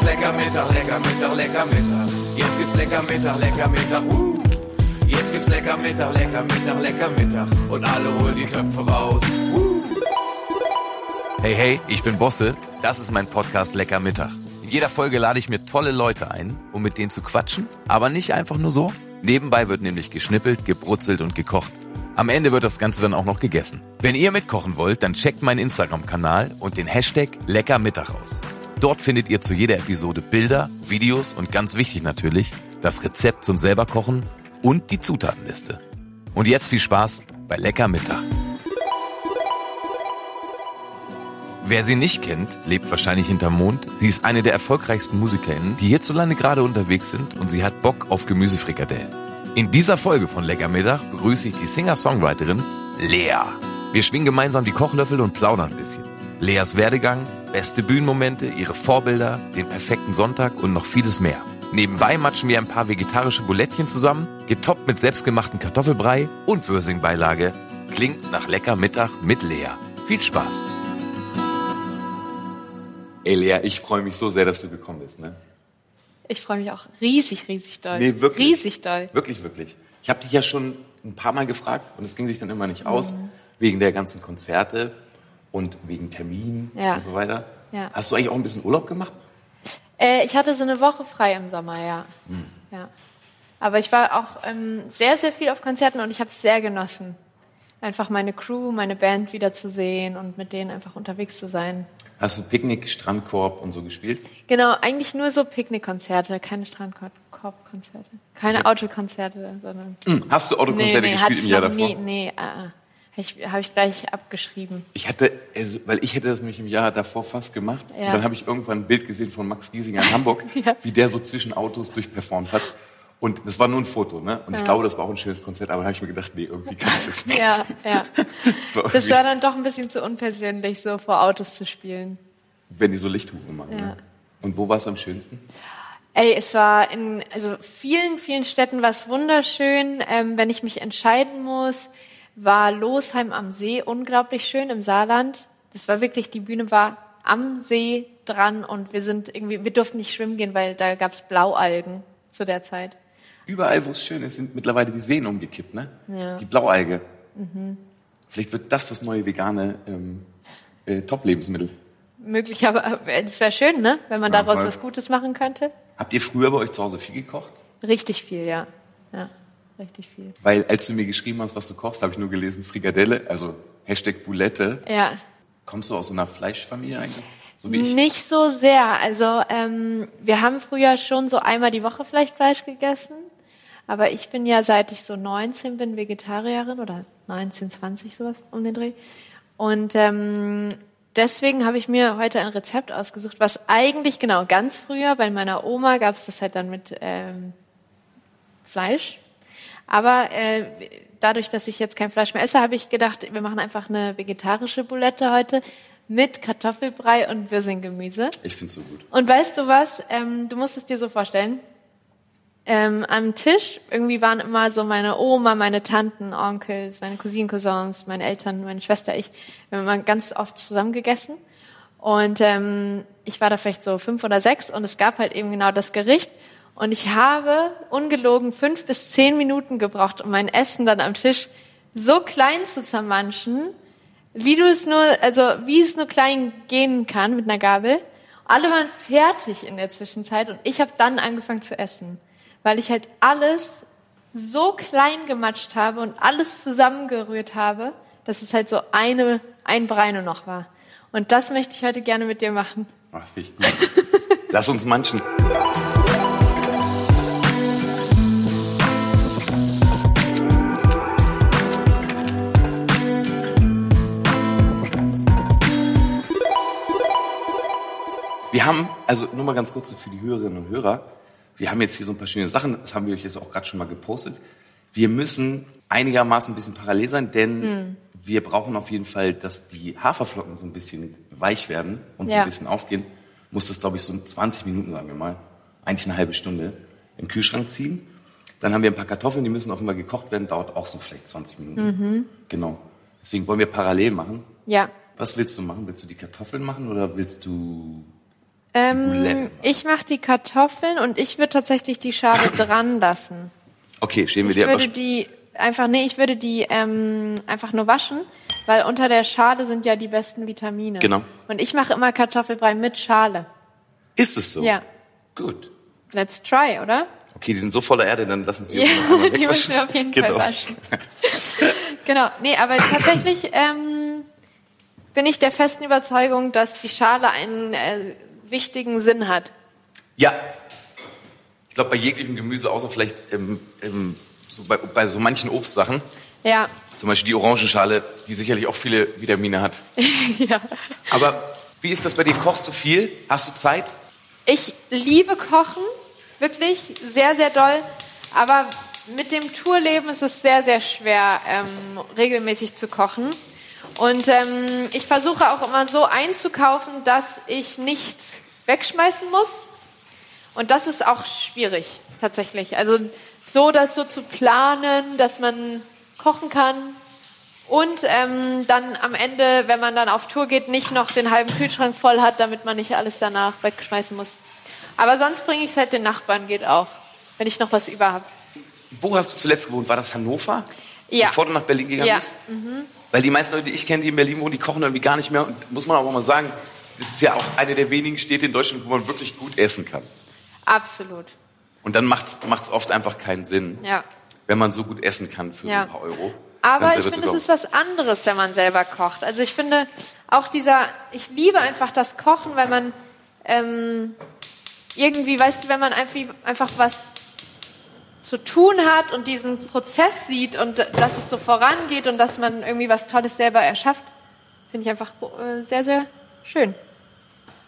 gibt's lecker Mittag, lecker Mittag, lecker Mittag. Jetzt gibt's lecker Mittag, lecker Mittag. Uh. Jetzt gibt's lecker Mittag, lecker Mittag, lecker Mittag. Und alle holen die Töpfe raus. Uh. Hey, hey, ich bin Bosse. Das ist mein Podcast Lecker Mittag. In jeder Folge lade ich mir tolle Leute ein, um mit denen zu quatschen. Aber nicht einfach nur so. Nebenbei wird nämlich geschnippelt, gebrutzelt und gekocht. Am Ende wird das Ganze dann auch noch gegessen. Wenn ihr mitkochen wollt, dann checkt meinen Instagram-Kanal und den Hashtag Leckermittag aus. Dort findet ihr zu jeder Episode Bilder, Videos und ganz wichtig natürlich, das Rezept zum selberkochen und die Zutatenliste. Und jetzt viel Spaß bei Lecker Mittag. Wer sie nicht kennt, lebt wahrscheinlich hinterm Mond. Sie ist eine der erfolgreichsten MusikerInnen, die hierzulande gerade unterwegs sind und sie hat Bock auf Gemüsefrikadellen. In dieser Folge von Lecker Mittag begrüße ich die Singer-Songwriterin Lea. Wir schwingen gemeinsam die Kochlöffel und plaudern ein bisschen. Leas Werdegang, beste Bühnenmomente, ihre Vorbilder, den perfekten Sonntag und noch vieles mehr. Nebenbei matschen wir ein paar vegetarische Bulettchen zusammen, getoppt mit selbstgemachten Kartoffelbrei und Würsingbeilage. Klingt nach lecker Mittag mit Lea. Viel Spaß! Ey Lea, ich freue mich so sehr, dass du gekommen bist. Ne? Ich freue mich auch riesig, riesig doll. Nee, wirklich. Riesig doll. Wirklich, wirklich. Ich habe dich ja schon ein paar Mal gefragt und es ging sich dann immer nicht aus, Mhm. wegen der ganzen Konzerte und wegen Terminen Ja. und so weiter. Ja. Hast du eigentlich auch ein bisschen Urlaub gemacht? Äh, ich hatte so eine Woche frei im Sommer, ja. Hm. ja. Aber ich war auch ähm, sehr, sehr viel auf Konzerten und ich habe es sehr genossen. Einfach meine Crew, meine Band wiederzusehen und mit denen einfach unterwegs zu sein. Hast du Picknick, Strandkorb und so gespielt? Genau, eigentlich nur so Picknickkonzerte, keine Strandkorbkonzerte. Keine hab- Autokonzerte, sondern. Hm, Hast du Autokonzerte hatte gespielt ich im Jahr davor? nie. Nee, äh, äh. Habe ich, gleich abgeschrieben. Ich hatte, also, weil ich hätte das nämlich im Jahr davor fast gemacht. Ja. Und dann habe ich irgendwann ein Bild gesehen von Max Giesinger in Hamburg, Ja. wie der so zwischen Autos durchperformt hat. Und das war nur ein Foto, ne? Und ich glaube, das war auch ein schönes Konzert, aber dann habe ich mir gedacht, nee, irgendwie kann ich das nicht. Ja, ja. Das war Das war dann doch ein bisschen zu unpersönlich, so vor Autos zu spielen. wenn die so Lichthupe machen. Ja. Ne? Und wo war es am schönsten? Ey, es war in also vielen, vielen Städten war es wunderschön. Ähm, wenn ich mich entscheiden muss, war Losheim am See unglaublich schön im Saarland. Das war wirklich, die Bühne war am See dran und wir sind irgendwie, wir durften nicht schwimmen gehen, weil da gab's Blaualgen zu der Zeit. Überall, wo es schön ist, sind mittlerweile die Seen umgekippt, ne? Ja. Die Blaualge. Vielleicht wird das das neue vegane ähm, äh, Top-Lebensmittel. Möglich, aber äh, es wäre schön, ne? Wenn man Ja, daraus was Gutes machen könnte. Habt ihr früher bei euch zu Hause viel gekocht? Richtig viel, ja. Ja, richtig viel. Weil als du mir geschrieben hast, was du kochst, habe ich nur gelesen Frikadelle, also Hashtag Boulette. Ja, Kommst du aus so einer Fleischfamilie eigentlich? So wie ich? Nicht so sehr. Also ähm, wir haben früher schon so einmal die Woche vielleicht Fleisch gegessen. Aber ich bin ja, seit ich so 19 bin, Vegetarierin oder 19, 20 sowas um den Dreh. Und ähm, deswegen habe ich mir heute ein Rezept ausgesucht, was eigentlich genau ganz früher bei meiner Oma gab es das halt dann mit ähm, Fleisch. Aber äh, dadurch, dass ich jetzt kein Fleisch mehr esse, habe ich gedacht, wir machen einfach eine vegetarische Boulette heute mit Kartoffelbrei und Würsinggemüse. Ich find's so gut. Und weißt du was? Ähm, du musst es dir so vorstellen. Ähm, am Tisch irgendwie waren immer so meine Oma, meine Tanten, Onkels, meine Cousinen, Cousins, meine Eltern, meine Schwester, ich. Wir haben immer ganz oft zusammen gegessen. Und ähm, ich war da vielleicht so fünf oder sechs und es gab halt eben genau das Gericht. Und ich habe ungelogen fünf bis zehn Minuten gebraucht, um mein Essen dann am Tisch so klein zu zermanschen, wie du es nur, also wie es nur klein gehen kann mit einer Gabel. Alle waren fertig in der Zwischenzeit und ich habe dann angefangen zu essen, weil ich halt alles so klein gematscht habe und alles zusammengerührt habe, dass es halt so eine ein Brei nur noch war. Und das möchte ich heute gerne mit dir machen. Ach, finde ich gut. Lass uns manchen. Wir haben, also nur mal ganz kurz für die Hörerinnen und Hörer, wir haben jetzt hier so ein paar schöne Sachen, das haben wir euch jetzt auch gerade schon mal gepostet. Wir müssen einigermaßen ein bisschen parallel sein, denn wir brauchen auf jeden Fall, dass die Haferflocken so ein bisschen weich werden und so Ja. ein bisschen aufgehen. Muss das, glaube ich, so 20 Minuten, sagen wir mal, eigentlich eine halbe Stunde im Kühlschrank ziehen. Dann haben wir ein paar Kartoffeln, die müssen offenbar gekocht werden, dauert auch so vielleicht 20 Minuten. Genau. Deswegen wollen wir parallel machen. Ja, Was willst du machen? Willst du die Kartoffeln machen oder willst du Ähm, ich mache die Kartoffeln und ich würde tatsächlich die Schale dran lassen. Okay, stehen wir Ich dir aber. würde die einfach, nee, ich würde die ähm, einfach nur waschen, weil unter der Schale sind ja die besten Vitamine. Genau. Und ich mache immer Kartoffelbrei mit Schale. Ist es so? Ja. Gut. Let's try, oder? Okay, die sind so voller Erde, dann lassen Sie Ja, einmal die müssen wir auf jeden genau. Fall waschen. genau, nee, aber tatsächlich ähm, bin ich der festen Überzeugung, dass die Schale einen äh, wichtigen Sinn hat. Ja. Ich glaube, bei jeglichem Gemüse, außer vielleicht ähm, ähm, so bei, bei so manchen Obstsachen, Ja, zum Beispiel die Orangenschale, die sicherlich auch viele Vitamine hat. ja. Aber wie ist das bei dir? Kochst du viel? Hast du Zeit? Ich liebe Kochen, wirklich sehr, sehr doll. Aber mit dem Tourleben ist es sehr, sehr schwer, ähm, regelmäßig zu kochen. Und ähm, ich versuche auch immer so einzukaufen, dass ich nichts wegschmeißen muss. Und das ist auch schwierig, tatsächlich. Also so das so zu planen, dass man kochen kann und ähm, dann am Ende, wenn man dann auf Tour geht, nicht noch den halben Kühlschrank voll hat, damit man nicht alles danach wegschmeißen muss. Aber sonst bringe ich es halt den Nachbarn, geht auch, wenn ich noch was über habe. Wo hast du zuletzt gewohnt? War das Hannover? Ja. Bevor du nach Berlin gegangen Ja. bist? Weil die meisten Leute, die ich kenne, die in Berlin wohnen, die kochen irgendwie gar nicht mehr. Und muss man aber mal sagen, das ist ja auch eine der wenigen Städte in Deutschland, wo man wirklich gut essen kann. Absolut. Und dann macht es oft einfach keinen Sinn, Ja. wenn man so gut essen kann für so Ja. ein paar Euro. Aber ich finde, es ist was anderes, wenn man selber kocht. Also ich finde auch dieser, ich liebe einfach das Kochen, weil man ähm, irgendwie, weißt du, wenn man einfach, einfach was zu tun hat und diesen Prozess sieht und dass es so vorangeht und dass man irgendwie was Tolles selber erschafft, finde ich einfach äh, sehr, sehr schön.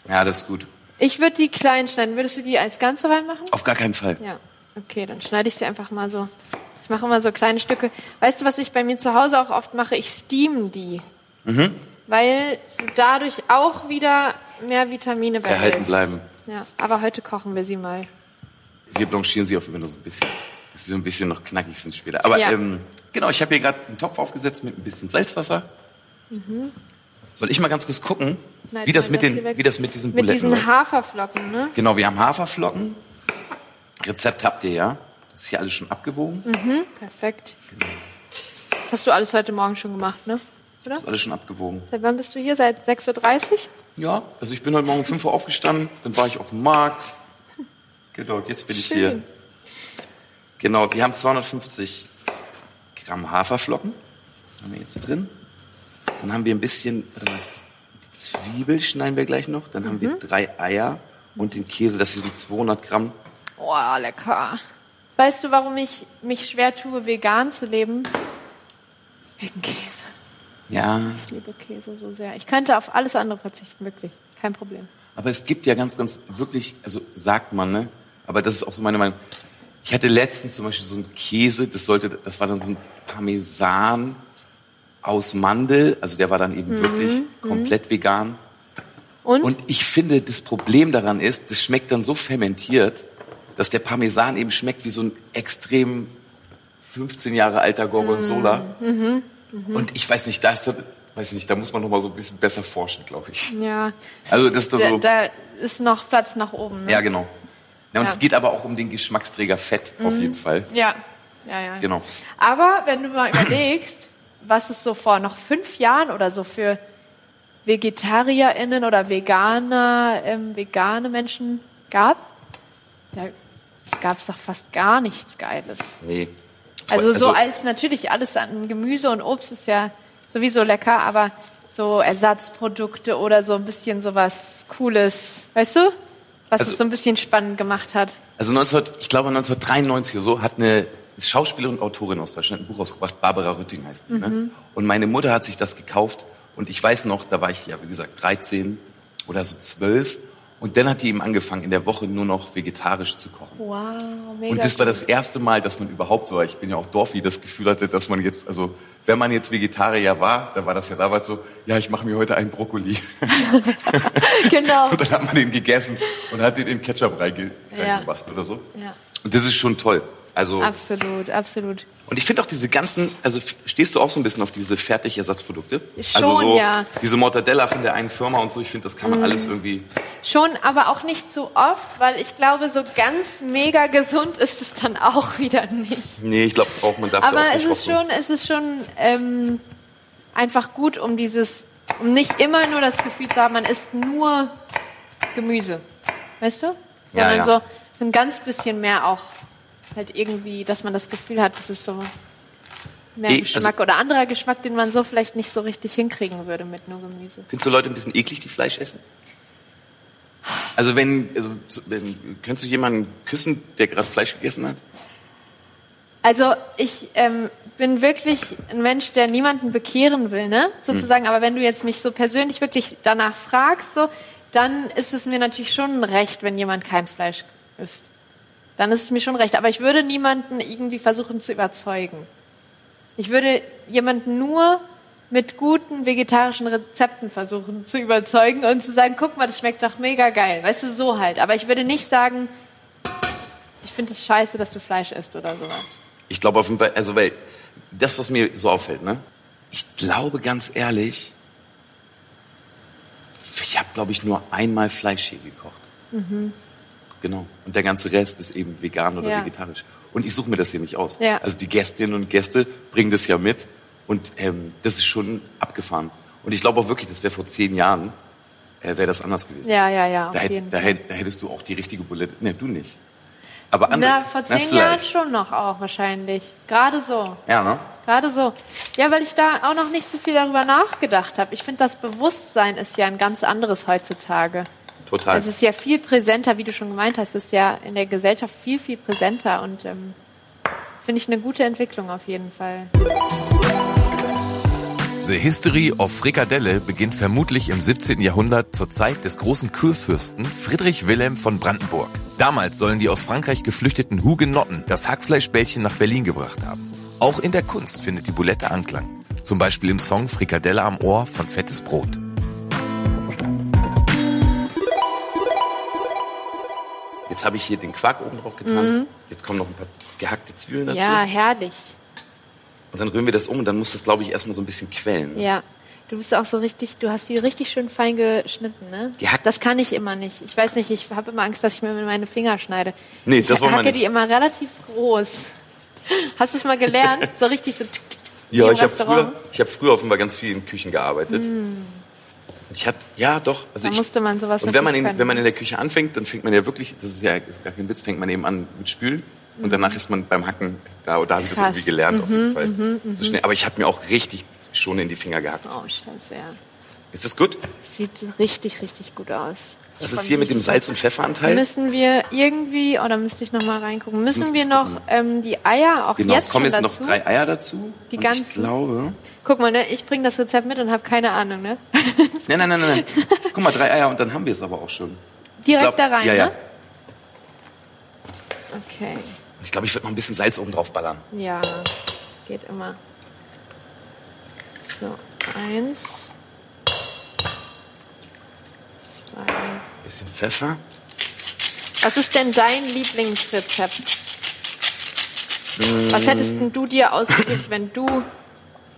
Ja, das ist gut. Ich würde die klein schneiden. Würdest du die als Ganze reinmachen? Auf gar keinen Fall. Ja, okay, dann schneide ich sie einfach mal so. Ich mache immer so kleine Stücke. Weißt du, was ich bei mir zu Hause auch oft mache? Ich steam die. Mhm. Weil du dadurch auch wieder mehr Vitamine Erhalten behältst. bleiben. Ja, aber heute kochen wir sie mal. Wir blanchieren sie auf immer nur so ein bisschen. Dass sie so ein bisschen noch knackig sind später. Aber Ja. ähm, genau, ich habe hier gerade einen Topf aufgesetzt mit ein bisschen Salzwasser. Soll ich mal ganz kurz gucken, Mhm. Schneid wie das, mit das den, wie das mit diesen Mit Buletten diesen läuft? Haferflocken, ne? Genau, wir haben Haferflocken. Rezept habt ihr ja. Das ist hier alles schon abgewogen. Perfekt. Das hast du alles heute Morgen schon gemacht, ne? Oder? Das ist alles schon abgewogen. Seit wann bist du hier? Seit 6.30 Uhr? Ja, also ich bin heute Morgen um 5 Uhr aufgestanden, dann war ich auf dem Markt. Genau, und jetzt bin ich Schön. hier. Genau, wir haben 250 Gramm Haferflocken. Das haben wir jetzt drin. Dann haben wir ein bisschen, warte mal, die Zwiebel schneiden wir gleich noch. Dann haben Mhm. wir drei Eier und den Käse, das sind 200 Gramm. Oh, lecker. Weißt du, warum ich mich schwer tue, vegan zu leben? Wegen Käse. Ja, Ich liebe Käse so sehr. Ich könnte auf alles andere verzichten, wirklich. Kein Problem. aber es gibt ja ganz, ganz wirklich, also sagt man, ne? Aber das ist auch so meine Meinung. Ich hatte letztens zum Beispiel so einen Käse, das sollte, das war dann so ein Parmesan aus Mandel, also der war dann eben wirklich komplett vegan. Und? Und ich finde, das Problem daran ist, das schmeckt dann so fermentiert, dass der Parmesan eben schmeckt wie so ein extrem 15 Jahre alter Gorgonzola. Und ich weiß nicht, da ist, weiß nicht, da muss man noch mal so ein bisschen besser forschen, glaube ich. ja, Also das ist da da, so. da ist noch Platz nach oben. Ne? Ja, genau. Ja, und Ja. es geht aber auch um den Geschmacksträger Fett auf jeden Fall. ja, ja, ja. Genau. Aber wenn du mal überlegst, was es so vor noch fünf Jahren oder so für VegetarierInnen oder Veganer, ähm, vegane Menschen gab, da gab es doch fast gar nichts Geiles. Nee. Also, so als natürlich alles an Gemüse und Obst ist ja sowieso lecker, aber so Ersatzprodukte oder so ein bisschen sowas Cooles, weißt du? Was Also- es so ein bisschen spannend gemacht hat. Also 19, ich glaube 1993 oder so hat eine Schauspielerin und Autorin aus Deutschland ein Buch rausgebracht, Barbara Rütting heißt die. Mhm. Ne? Und meine Mutter hat sich das gekauft und ich weiß noch, da war ich ja wie gesagt 13 oder so 12 und dann hat die eben angefangen in der Woche nur noch vegetarisch zu kochen. Wow, mega. Und das war das erste Mal, dass man überhaupt so, ich bin ja auch Dorfi, das Gefühl hatte, dass man jetzt, also wenn man jetzt Vegetarier war, dann war das ja damals so, ja, ich mache mir heute einen Brokkoli. Genau. Und dann hat man den gegessen und hat den in Ketchup reinge Ja. reingemacht oder so. Ja. Und das ist schon toll. Also Absolut, absolut. und ich finde auch diese ganzen, also stehst du auch so ein bisschen auf diese Fertigersatzprodukte? Schon, also so ja. diese Mortadella von der einen Firma und so, ich finde, das kann man alles irgendwie. Schon, aber auch nicht so oft, weil ich glaube, so ganz mega gesund ist es dann auch wieder nicht. Nee, ich glaube, braucht man dafür Aber auch es ist schon, es ist schon ähm, einfach gut, um dieses, um nicht immer nur das Gefühl zu haben, man isst nur Gemüse. Weißt du? Ja, Sondern ja. so ein ganz bisschen mehr auch halt irgendwie, dass man das Gefühl hat, das ist so mehr Eh, also- Geschmack oder anderer Geschmack, den man so vielleicht nicht so richtig hinkriegen würde mit nur Gemüse. Findest du Leute ein bisschen eklig, die Fleisch essen? Also wenn, also wenn, könntest du jemanden küssen, der gerade Fleisch gegessen hat? Also ich ähm, bin wirklich ein Mensch, der niemanden bekehren will, ne? Sozusagen. Aber wenn du jetzt mich so persönlich wirklich danach fragst, so, dann ist es mir natürlich schon recht, wenn jemand kein Fleisch isst. Dann ist es mir schon recht. Aber ich würde niemanden irgendwie versuchen zu überzeugen. Ich würde jemanden nur mit guten vegetarischen Rezepten versuchen zu überzeugen und zu sagen, guck mal, das schmeckt doch mega geil. Weißt du, so halt. Aber ich würde nicht sagen, ich finde es scheiße, dass du Fleisch isst oder sowas. Ich glaube auf jeden Fall, also weil das, was mir so auffällt, ne? Ich glaube ganz ehrlich, ich habe, glaube ich, nur einmal Fleisch hier gekocht. Genau. Und der ganze Rest ist eben vegan oder Ja. vegetarisch. Und ich suche mir das hier nicht aus. Ja. Also die Gästinnen und Gäste bringen das ja mit. Und ähm, das ist schon abgefahren. Und ich glaube auch wirklich, das wäre vor zehn Jahren, äh, wäre das anders gewesen. Ja, ja, ja, auf Da, hätt- jeden da, Fall. hätt- da hättest du auch die richtige Bulette. Ne, du nicht. Aber andere. Na, vor zehn vielleicht. Jahren schon noch auch wahrscheinlich. Gerade so. Ja, ne? Gerade so. Ja, weil ich da auch noch nicht so viel darüber nachgedacht habe. Ich finde, das Bewusstsein ist ja ein ganz anderes heutzutage. Total. Es ist ja viel präsenter, wie du schon gemeint hast. Es ist ja in der Gesellschaft viel, viel präsenter und ähm, finde ich eine gute Entwicklung auf jeden Fall. The History of Frikadelle beginnt vermutlich im 17. Jahrhundert zur Zeit des großen Kurfürsten Friedrich Wilhelm von Brandenburg. Damals sollen die aus Frankreich geflüchteten Hugenotten das Hackfleischbällchen nach Berlin gebracht haben. Auch in der Kunst findet die Boulette Anklang. Zum Beispiel im Song Frikadelle am Ohr von Fettes Brot. Jetzt habe ich hier den Quark oben drauf getan. Jetzt kommen noch ein paar gehackte Zwiebeln dazu. Mhm. Ja, herrlich. Und dann rühren wir das um und dann muss das, glaube ich, erstmal so ein bisschen quellen. Ja. Du bist auch so richtig, du hast die richtig schön fein geschnitten, ne? Die das kann ich immer nicht. Ich weiß nicht, ich habe immer Angst, dass ich mir meine Finger schneide. Nee, ich das wollen wir hacke nicht. die immer relativ groß. Hast du es mal gelernt? So richtig so. Ja, ich habe früher, ich hab früher offenbar ganz viel in Küchen gearbeitet. Ich hatte, ja, doch. Also Da ich, musste man sowas Und wenn man, in, können. wenn man in der Küche anfängt, dann fängt man ja wirklich, das ist ja ist gar kein Witz, fängt man eben an mit Spülen. Und danach ist man beim Hacken, da, da habe ich das irgendwie gelernt auf jeden Fall. So schnell. Aber ich habe mir auch richtig schon in die Finger gehackt. Oh, scheiße, ja. Ist das gut? Sieht richtig, richtig gut aus. Das ist hier mit dem. Salz- und Pfefferanteil. Müssen wir irgendwie, oder müsste ich noch mal reingucken, müssen wir noch ähm, die Eier auch Genau, es jetzt kommen schon jetzt dazu? noch drei Eier dazu. Die ganzen? Ich glaube. Guck mal, ne, ich bringe das Rezept mit und habe keine Ahnung, ne? Nein, nein, nein, nein. Guck mal, drei Eier und dann haben wir es aber auch schon. Direkt glaub- da rein, ja, ja. ne? Okay. Ich glaube, ich würde noch ein bisschen Salz oben drauf ballern. Ja, geht immer. So, eins. Zwei. Bisschen Pfeffer. Was ist denn dein Lieblingsrezept? Was hättest denn du dir ausgesucht, wenn du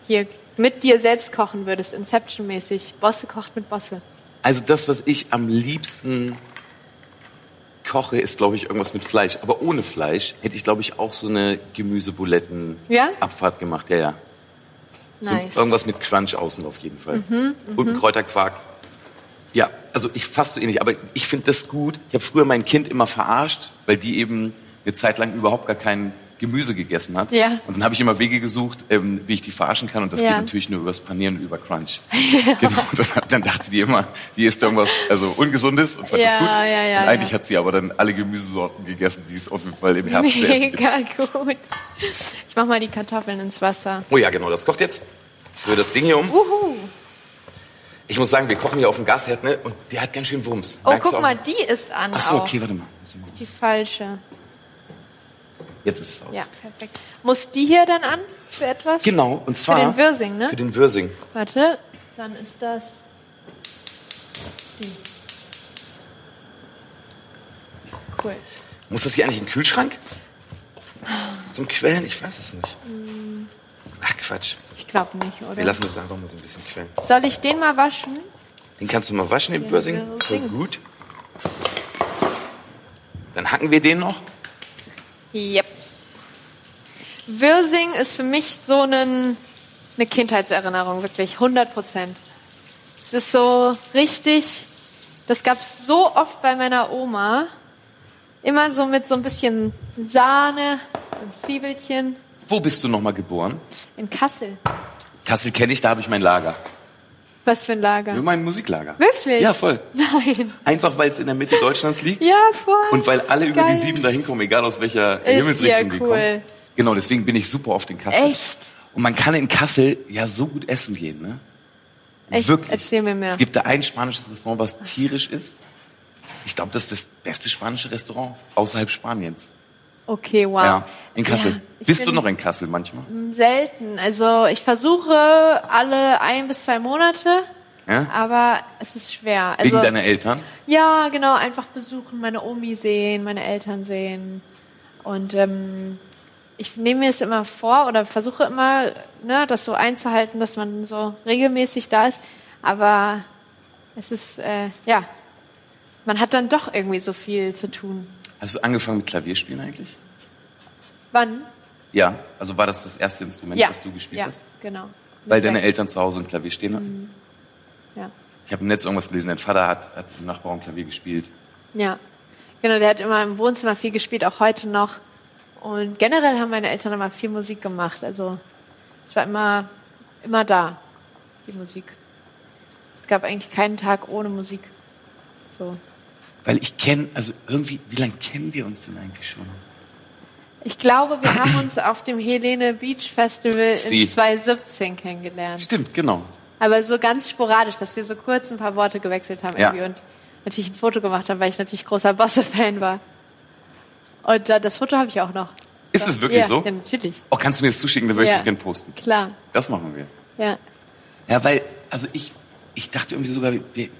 hier mit dir selbst kochen würdest, Inception-mäßig? Bosse kocht mit Bosse. Also das, was ich am liebsten koche, ist, glaube ich, irgendwas mit Fleisch. Aber ohne Fleisch hätte ich, glaube ich, auch so eine Gemüsebuletten-Abfahrt Ja? gemacht. Ja, ja. So Nice. irgendwas mit Crunch außen auf jeden Fall. Mhm, Und ein Kräuterquark. Ja, also ich fast so ähnlich. Aber ich finde das gut. Ich habe früher mein Kind immer verarscht, weil die eben eine Zeit lang überhaupt gar kein Gemüse gegessen hat. Ja. Und dann habe ich immer Wege gesucht, ähm, wie ich die verarschen kann. Und das Ja. geht natürlich nur übers Panieren und über Crunch. Genau. Und dann, dann dachte die immer, die isst irgendwas also Ungesundes und fand das Ja, gut. ja, ja, und eigentlich ja. hat sie aber dann alle Gemüsesorten gegessen, die es auf jeden Fall im Herbst. Mega gut. Ich mach mal die Kartoffeln ins Wasser. Oh ja, genau, das kocht jetzt. Rühr das Ding hier um. Uhu. Ich muss sagen, wir kochen hier auf dem Gasherd, ne? Und der hat ganz schön Wumms. Oh, Merkst guck mal, die ist an Ach so, auch. okay, warte mal. Das ist die falsche. Jetzt ist es aus. Ja, perfekt. Muss die hier dann an für etwas? Genau, und zwar... den Würsing, ne? Für den Würsing. Warte, dann ist das die. Cool. Muss das hier eigentlich im Kühlschrank? Zum Quellen? Ich weiß es nicht. Ach Quatsch. Ich glaube nicht, oder? Wir lassen das einfach mal so ein bisschen quellen. Soll ich den mal waschen? Den kannst du mal waschen, den Ja, Börsing. Voll gut. Dann hacken wir den noch. Yep. Wirsing ist für mich so einen, eine Kindheitserinnerung, wirklich, 100 Prozent. Es ist so richtig, das gab es so oft bei meiner Oma. Immer so mit so ein bisschen Sahne und Zwiebelchen Wo bist du nochmal geboren? in Kassel. Kassel kenne ich, da habe ich mein Lager. Was für ein Lager. Mein Musiklager. Wirklich? Ja, voll. Nein. Einfach weil es in der Mitte Deutschlands liegt. Ja, voll. Und weil alle über Geil. die sieben da hinkommen, egal aus welcher Ist Himmelsrichtung ja die cool. kommen. Genau, deswegen bin ich super oft in Kassel. Echt? Und man kann in Kassel ja so gut essen gehen, ne? Echt? Wirklich. Erzähl mir mehr. Es gibt da ein spanisches Restaurant, was tierisch ist. Ich glaube, das ist das beste spanische Restaurant außerhalb Spaniens. Okay, wow. Ja, in Kassel. Ja, Bist du noch in Kassel manchmal? Selten. Also ich versuche alle ein bis zwei Monate, Ja? aber es ist schwer. Wegen Also, deiner Eltern? ja, genau, einfach besuchen, meine Omi sehen, meine Eltern sehen. Und ähm, ich nehme mir es immer vor oder versuche immer, ne, das so einzuhalten, dass man so regelmäßig da ist. Aber es ist, äh, ja, man hat dann doch irgendwie so viel zu tun. Hast du angefangen mit Klavierspielen eigentlich? Wann? Ja. Also war das das erste Instrument, ja. was du gespielt ja, hast? genau. Weil Mit deine sechs. Eltern zu Hause ein Klavier stehen hatten? Ja. Ich habe im Netz irgendwas gelesen, dein Vater hat, hat im Nachbarraum Klavier gespielt. Ja, genau, der hat immer im Wohnzimmer viel gespielt, auch heute noch. Und generell haben meine Eltern immer viel Musik gemacht. Also es war immer, immer da, die Musik. Es gab eigentlich keinen Tag ohne Musik. So. Weil ich kenne, also irgendwie, wie lange kennen wir uns denn eigentlich schon? Ich glaube, wir haben uns auf dem Helene Beach Festival Sie. in 2017 kennengelernt. Stimmt, genau. Aber so ganz sporadisch, dass wir so kurz ein paar Worte gewechselt haben Ja. irgendwie und natürlich ein Foto gemacht haben, weil ich natürlich großer Bosse-Fan war. Und äh, das Foto habe ich auch noch. Ist es wirklich ja, so? Ja, natürlich. Oh, kannst du mir das zuschicken, dann würde ich Ja. das gerne posten. Klar, Das machen wir. ja. Ja, weil, also ich, ich dachte irgendwie sogar,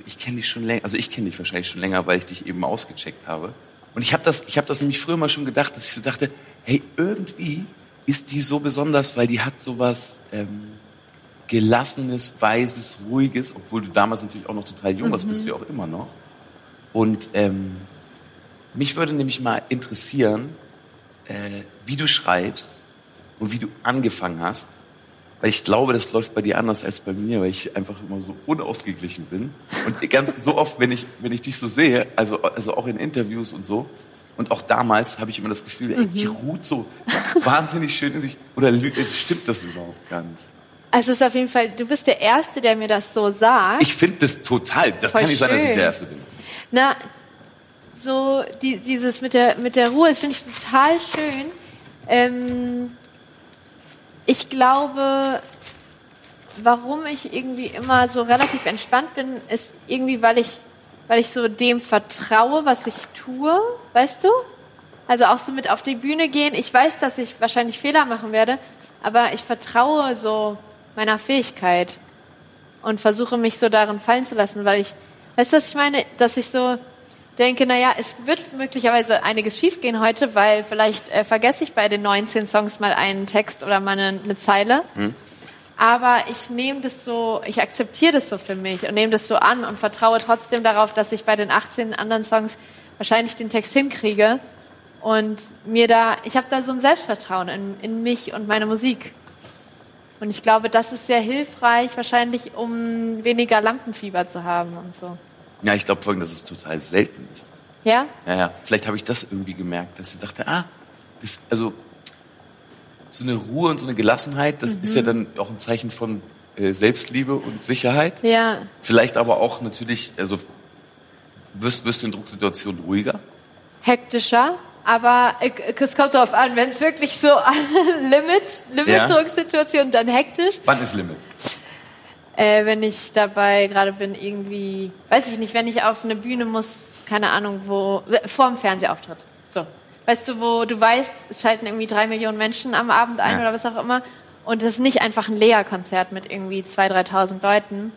ich kenne dich schon länger, also ich kenne dich wahrscheinlich schon länger, weil ich dich eben ausgecheckt habe. Und ich habe das, ich habe das nämlich früher mal schon gedacht, dass ich so dachte, hey, irgendwie ist die so besonders, weil die hat sowas ähm, gelassenes, weises, ruhiges, obwohl du damals natürlich auch noch total jung warst, bist du ja auch immer noch. Und ähm, mich würde nämlich mal interessieren, äh, wie du schreibst und wie du angefangen hast. Weil ich glaube, das läuft bei dir anders als bei mir, weil ich einfach immer so unausgeglichen bin. Und ganz so oft, wenn ich, wenn ich dich so sehe, also, also auch in Interviews und so, und auch damals habe ich immer das Gefühl, ey, die ruht so wahnsinnig schön in sich. Oder es stimmt das überhaupt gar nicht. Also es ist auf jeden Fall, du bist der Erste, der mir das so sagt. Ich finde das total. Das Voll kann nicht sein, dass ich schön. der Erste bin. Na, so die, dieses mit der, mit der Ruhe, das finde ich total schön. Ähm, ich glaube, warum ich irgendwie immer so relativ entspannt bin, ist irgendwie, weil ich, weil ich so dem vertraue, was ich tue, weißt du? Also auch so mit auf die Bühne gehen. Ich weiß, dass ich wahrscheinlich Fehler machen werde, aber ich vertraue so meiner Fähigkeit und versuche mich so darin fallen zu lassen, weil ich, weißt du, was ich meine? Dass ich so denke, naja, es wird möglicherweise einiges schiefgehen heute, weil vielleicht äh, vergesse ich bei den 19 Songs mal einen Text oder mal eine, eine Zeile. Aber ich nehme das so, ich akzeptiere das so für mich und nehme das so an und vertraue trotzdem darauf, dass ich bei den 18 anderen Songs wahrscheinlich den Text hinkriege und mir da, ich habe da so ein Selbstvertrauen in, in mich und meine Musik. Und ich glaube, das ist sehr hilfreich, wahrscheinlich, um weniger Lampenfieber zu haben und so. Ja, ich glaube folgendes, dass es total selten ist. Ja? Ja, ja. Vielleicht habe ich das irgendwie gemerkt, dass ich dachte, ah, das, also so eine Ruhe und so eine Gelassenheit, das ist ja dann auch ein Zeichen von äh, Selbstliebe und Sicherheit. Ja. Vielleicht aber auch natürlich, also wirst, wirst du in Drucksituationen ruhiger. Hektischer, aber äh, es kommt darauf an, wenn es wirklich so Limit, Ja. Limit-Drucksituation, dann hektisch. Wann ist Limit? Äh, wenn ich dabei gerade bin, irgendwie, weiß ich nicht, wenn ich auf eine Bühne muss, keine Ahnung, wo, vor dem Fernsehauftritt. So. Weißt du, wo du weißt, es schalten irgendwie drei Millionen Menschen am Abend ein Ja. oder was auch immer. Und es ist nicht einfach ein Lea-Konzert mit irgendwie 2.000, 3.000 Leuten,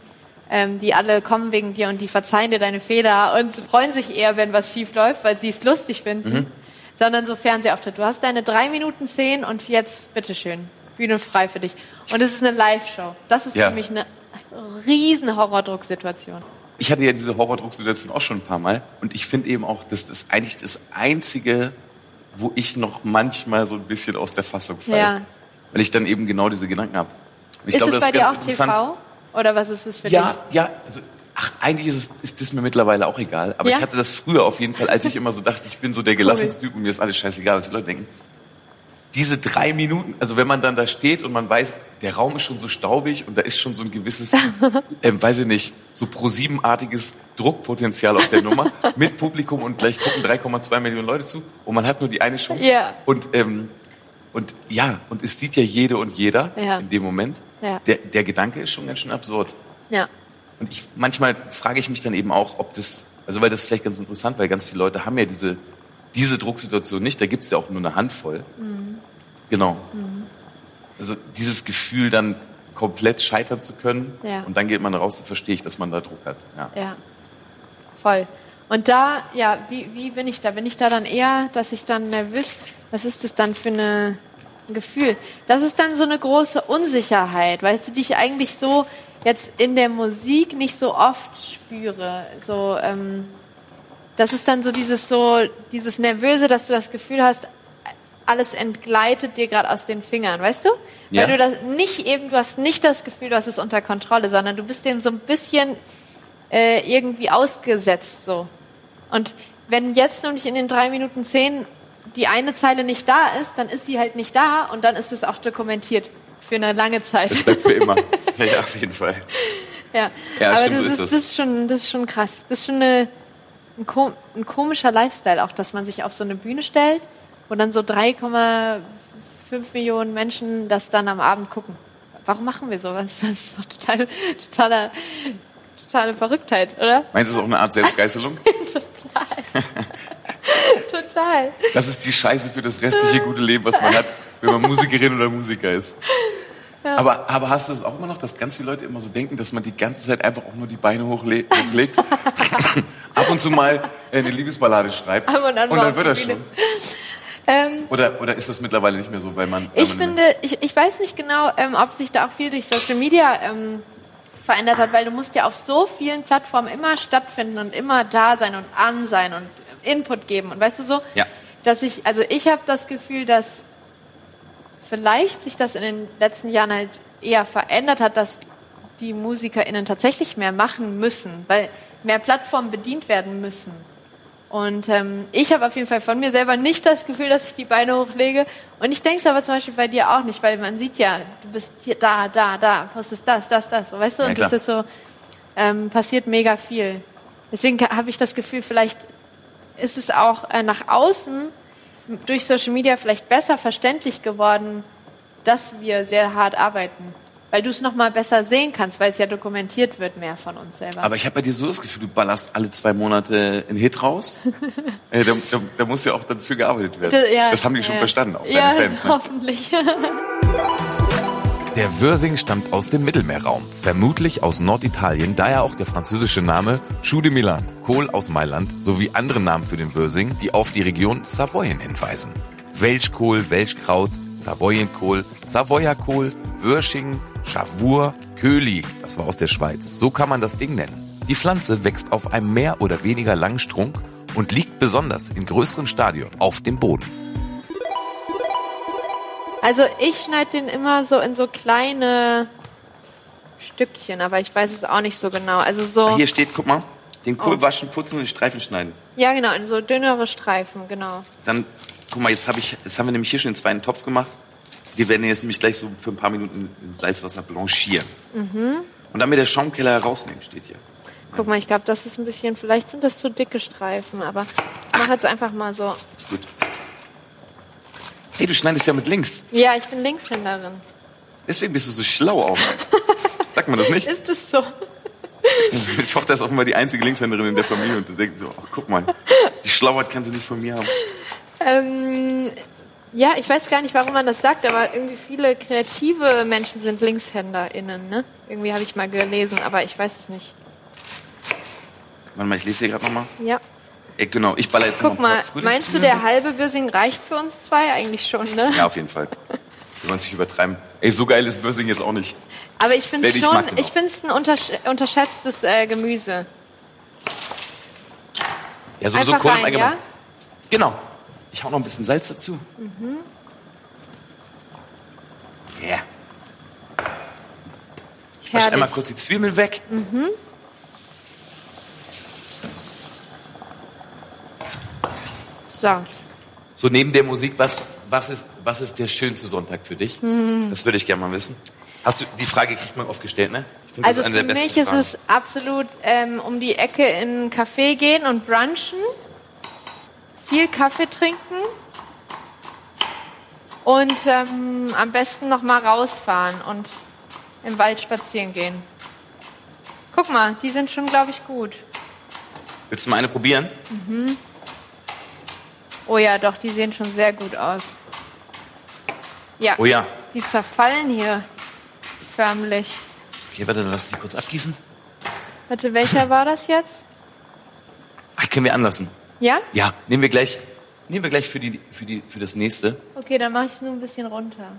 ähm, die alle kommen wegen dir und die verzeihen dir deine Fehler und freuen sich eher, wenn was schief läuft, weil sie es lustig finden. sondern so Fernsehauftritt. Du hast deine drei Minuten zehn und jetzt, bitteschön, Bühne frei für dich. Und es ist eine Live-Show. Das ist Ja. für mich eine riesen Horrordrucksituation. Ich hatte ja diese Horrordrucksituation auch schon ein paar Mal. Und ich finde eben auch, das ist eigentlich das Einzige, wo ich noch manchmal so ein bisschen aus der Fassung falle. Ja. Weil ich dann eben genau diese Gedanken habe. Ist glaube, es das bei dir auch. TV? Oder was ist es für Ja, dich? ja. Also, ach, eigentlich ist, es, ist das mir mittlerweile auch egal. Aber Ja? ich hatte das früher auf jeden Fall, als ich immer so dachte, ich bin so der gelassenste Typ und mir ist alles scheißegal, was die Leute denken. Diese drei Minuten, also wenn man dann da steht und man weiß, der Raum ist schon so staubig und da ist schon so ein gewisses, ähm, weiß ich nicht, so ProSieben-artiges Druckpotenzial auf der Nummer mit Publikum und gleich gucken 3,2 Millionen Leute zu und man hat nur die eine Chance. Ja. Und, ähm, und ja, und es sieht ja jede und jeder Ja. in dem Moment. Ja. Der, der Gedanke ist schon ganz schön absurd. Ja. Und ich, manchmal frage ich mich dann eben auch, ob das, also weil das ist vielleicht ganz interessant, weil ganz viele Leute haben ja diese, diese Drucksituation nicht, da gibt es ja auch nur eine Handvoll. Genau. Also dieses Gefühl dann komplett scheitern zu können Ja. und dann geht man raus, verstehe ich, dass man da Druck hat. Ja. Ja, voll. Und da, ja, wie, wie bin ich da? Bin ich da dann eher, dass ich dann nervös, was ist das dann für eine, ein Gefühl? Das ist dann so eine große Unsicherheit, weißt du, die ich eigentlich so jetzt in der Musik nicht so oft spüre. So, ähm, das ist dann so dieses so, dieses Nervöse, dass du das Gefühl hast, alles entgleitet dir gerade aus den Fingern, weißt du? Ja. Weil du das nicht eben, du hast nicht das Gefühl, du hast es unter Kontrolle, sondern du bist dem so ein bisschen äh, irgendwie ausgesetzt so. Und wenn jetzt nämlich in den drei Minuten zehn die eine Zeile nicht da ist, dann ist sie halt nicht da und dann ist es auch dokumentiert für eine lange Zeit. Das bleibt für immer. ja, auf jeden Fall. Ja, Ja, aber stimmt, das, so ist, ist das. das ist schon, das ist schon krass. Das ist schon eine, ein, ko ein komischer Lifestyle auch, dass man sich auf so eine Bühne stellt, wo dann so 3,5 Millionen Menschen das dann am Abend gucken. Warum machen wir sowas? Das ist doch total, totaler, totale Verrücktheit, oder? Meinst du, es ist auch eine Art Selbstgeißelung? Total. Das ist die Scheiße für das restliche gute Leben, was man hat, wenn man Musikerin oder Musiker ist. Aber, aber hast du es auch immer noch, dass ganz viele Leute immer so denken, dass man die ganze Zeit einfach auch nur die Beine hochle hochlegt, ab und zu mal eine Liebesballade schreibt und an mal dann wird das schon. Ähm, Oder, oder ist das mittlerweile nicht mehr so, weil man... weil Ich man finde, ich, ich weiß nicht genau, ähm, ob sich da auch viel durch Social Media ähm, verändert hat, weil du musst ja auf so vielen Plattformen immer stattfinden und immer da sein und an sein und Input geben und weißt du so, Ja. dass ich, also ich habe das Gefühl, dass vielleicht sich das in den letzten Jahren halt eher verändert hat, dass die MusikerInnen tatsächlich mehr machen müssen, weil mehr Plattformen bedient werden müssen. Und ähm, ich habe auf jeden Fall von mir selber nicht das Gefühl, dass ich die Beine hochlege. Und ich denke es aber zum Beispiel bei dir auch nicht, weil man sieht ja, du bist hier, da, da, da, postest das, das, das. So, weißt du? Ja, und das klar. ist so, ähm, passiert mega viel. Deswegen habe ich das Gefühl, vielleicht ist es auch äh, nach außen durch Social Media vielleicht besser verständlich geworden, dass wir sehr hart arbeiten. Weil du es nochmal besser sehen kannst, weil es ja dokumentiert wird mehr von uns selber. Aber ich habe bei dir so das Gefühl, du ballerst alle zwei Monate einen Hit raus. äh, da, da, da muss ja auch dann für gearbeitet werden. Ja, das haben die schon ja. verstanden, auch ja, deine Fans. Ne? hoffentlich. Der Wörsing stammt aus dem Mittelmeerraum, vermutlich aus Norditalien, daher auch der französische Name Chou de Milan, Kohl aus Mailand, sowie andere Namen für den Wörsing, die auf die Region Savoyen hinweisen. Welschkohl, Welschkraut, Savoyenkohl, Savoyerkohl, Wörsching, Chavur, Köli, das war aus der Schweiz. So kann man das Ding nennen. Die Pflanze wächst auf einem mehr oder weniger langen Strunk und liegt besonders in größeren Stadien auf dem Boden. Also ich schneide den immer so in so kleine Stückchen, aber ich weiß es auch nicht so genau. Also so, Hier steht, guck mal, den Kohl Oh. waschen, putzen und in Streifen schneiden. ja genau, in so dünnere Streifen, genau. Dann, guck mal, jetzt, hab ich, jetzt haben wir nämlich hier schon den zweiten Topf gemacht. Wir werden jetzt nämlich gleich so für ein paar Minuten in Salzwasser blanchieren. Mhm. Und dann mit der Schaumkeller herausnehmen, steht hier. Guck mal, ich glaube, das ist ein bisschen, vielleicht sind das zu dicke Streifen, aber ich mache jetzt einfach mal so. Ist gut. Hey, du schneidest ja mit links. Ja, ich bin Linkshänderin. Deswegen bist du so schlau auch. Sagt man das nicht? Ist es so? Die Tochter ist offenbar die einzige Linkshänderin in der Familie und du denkst so, ach, guck mal, die Schlauheit kann sie nicht von mir haben. Ähm, ja, ich weiß gar nicht, warum man das sagt, aber irgendwie viele kreative Menschen sind LinkshänderInnen, ne? Irgendwie habe ich mal gelesen, aber ich weiß es nicht. Warte mal, ich lese hier gerade nochmal. Ja. Äh, genau, ich baller jetzt Guck mal, paar meinst du, der halbe Würsing reicht für uns zwei? Eigentlich schon, ne? Ja, auf jeden Fall. Wir wollen es nicht übertreiben. Ey, so geil ist Würsing jetzt auch nicht. Aber ich finde es schon, genau. ich finde es ein untersch unterschätztes äh, Gemüse. Ja, sowieso Einfach Kohl im rein, Allgemeinen. ja? Genau. Ich hau noch ein bisschen Salz dazu. Mhm. Ja. Ich wasche einmal kurz die Zwiebeln weg. So. So neben der Musik, was, was, ist, was ist der schönste Sonntag für dich? Mhm. Das würde ich gerne mal wissen. Hast du, die Frage kriegt man oft gestellt, ne? Ich finde, Also für mich ist Fragen. es absolut ähm, um die Ecke in einen Café gehen und brunchen, viel Kaffee trinken und ähm, am besten noch mal rausfahren und im Wald spazieren gehen. Guck mal, die sind schon, glaube ich, gut. Willst du mal eine probieren? Oh ja, doch, die sehen schon sehr gut aus. Ja, Oh ja. die zerfallen hier förmlich. Okay, warte, dann lass die kurz abgießen. Warte, welcher war das jetzt? Ach, können wir anlassen. Ja? Ja, nehmen wir gleich, nehmen wir gleich für, die, für, die, für das nächste. Okay, dann mache ich es nur ein bisschen runter.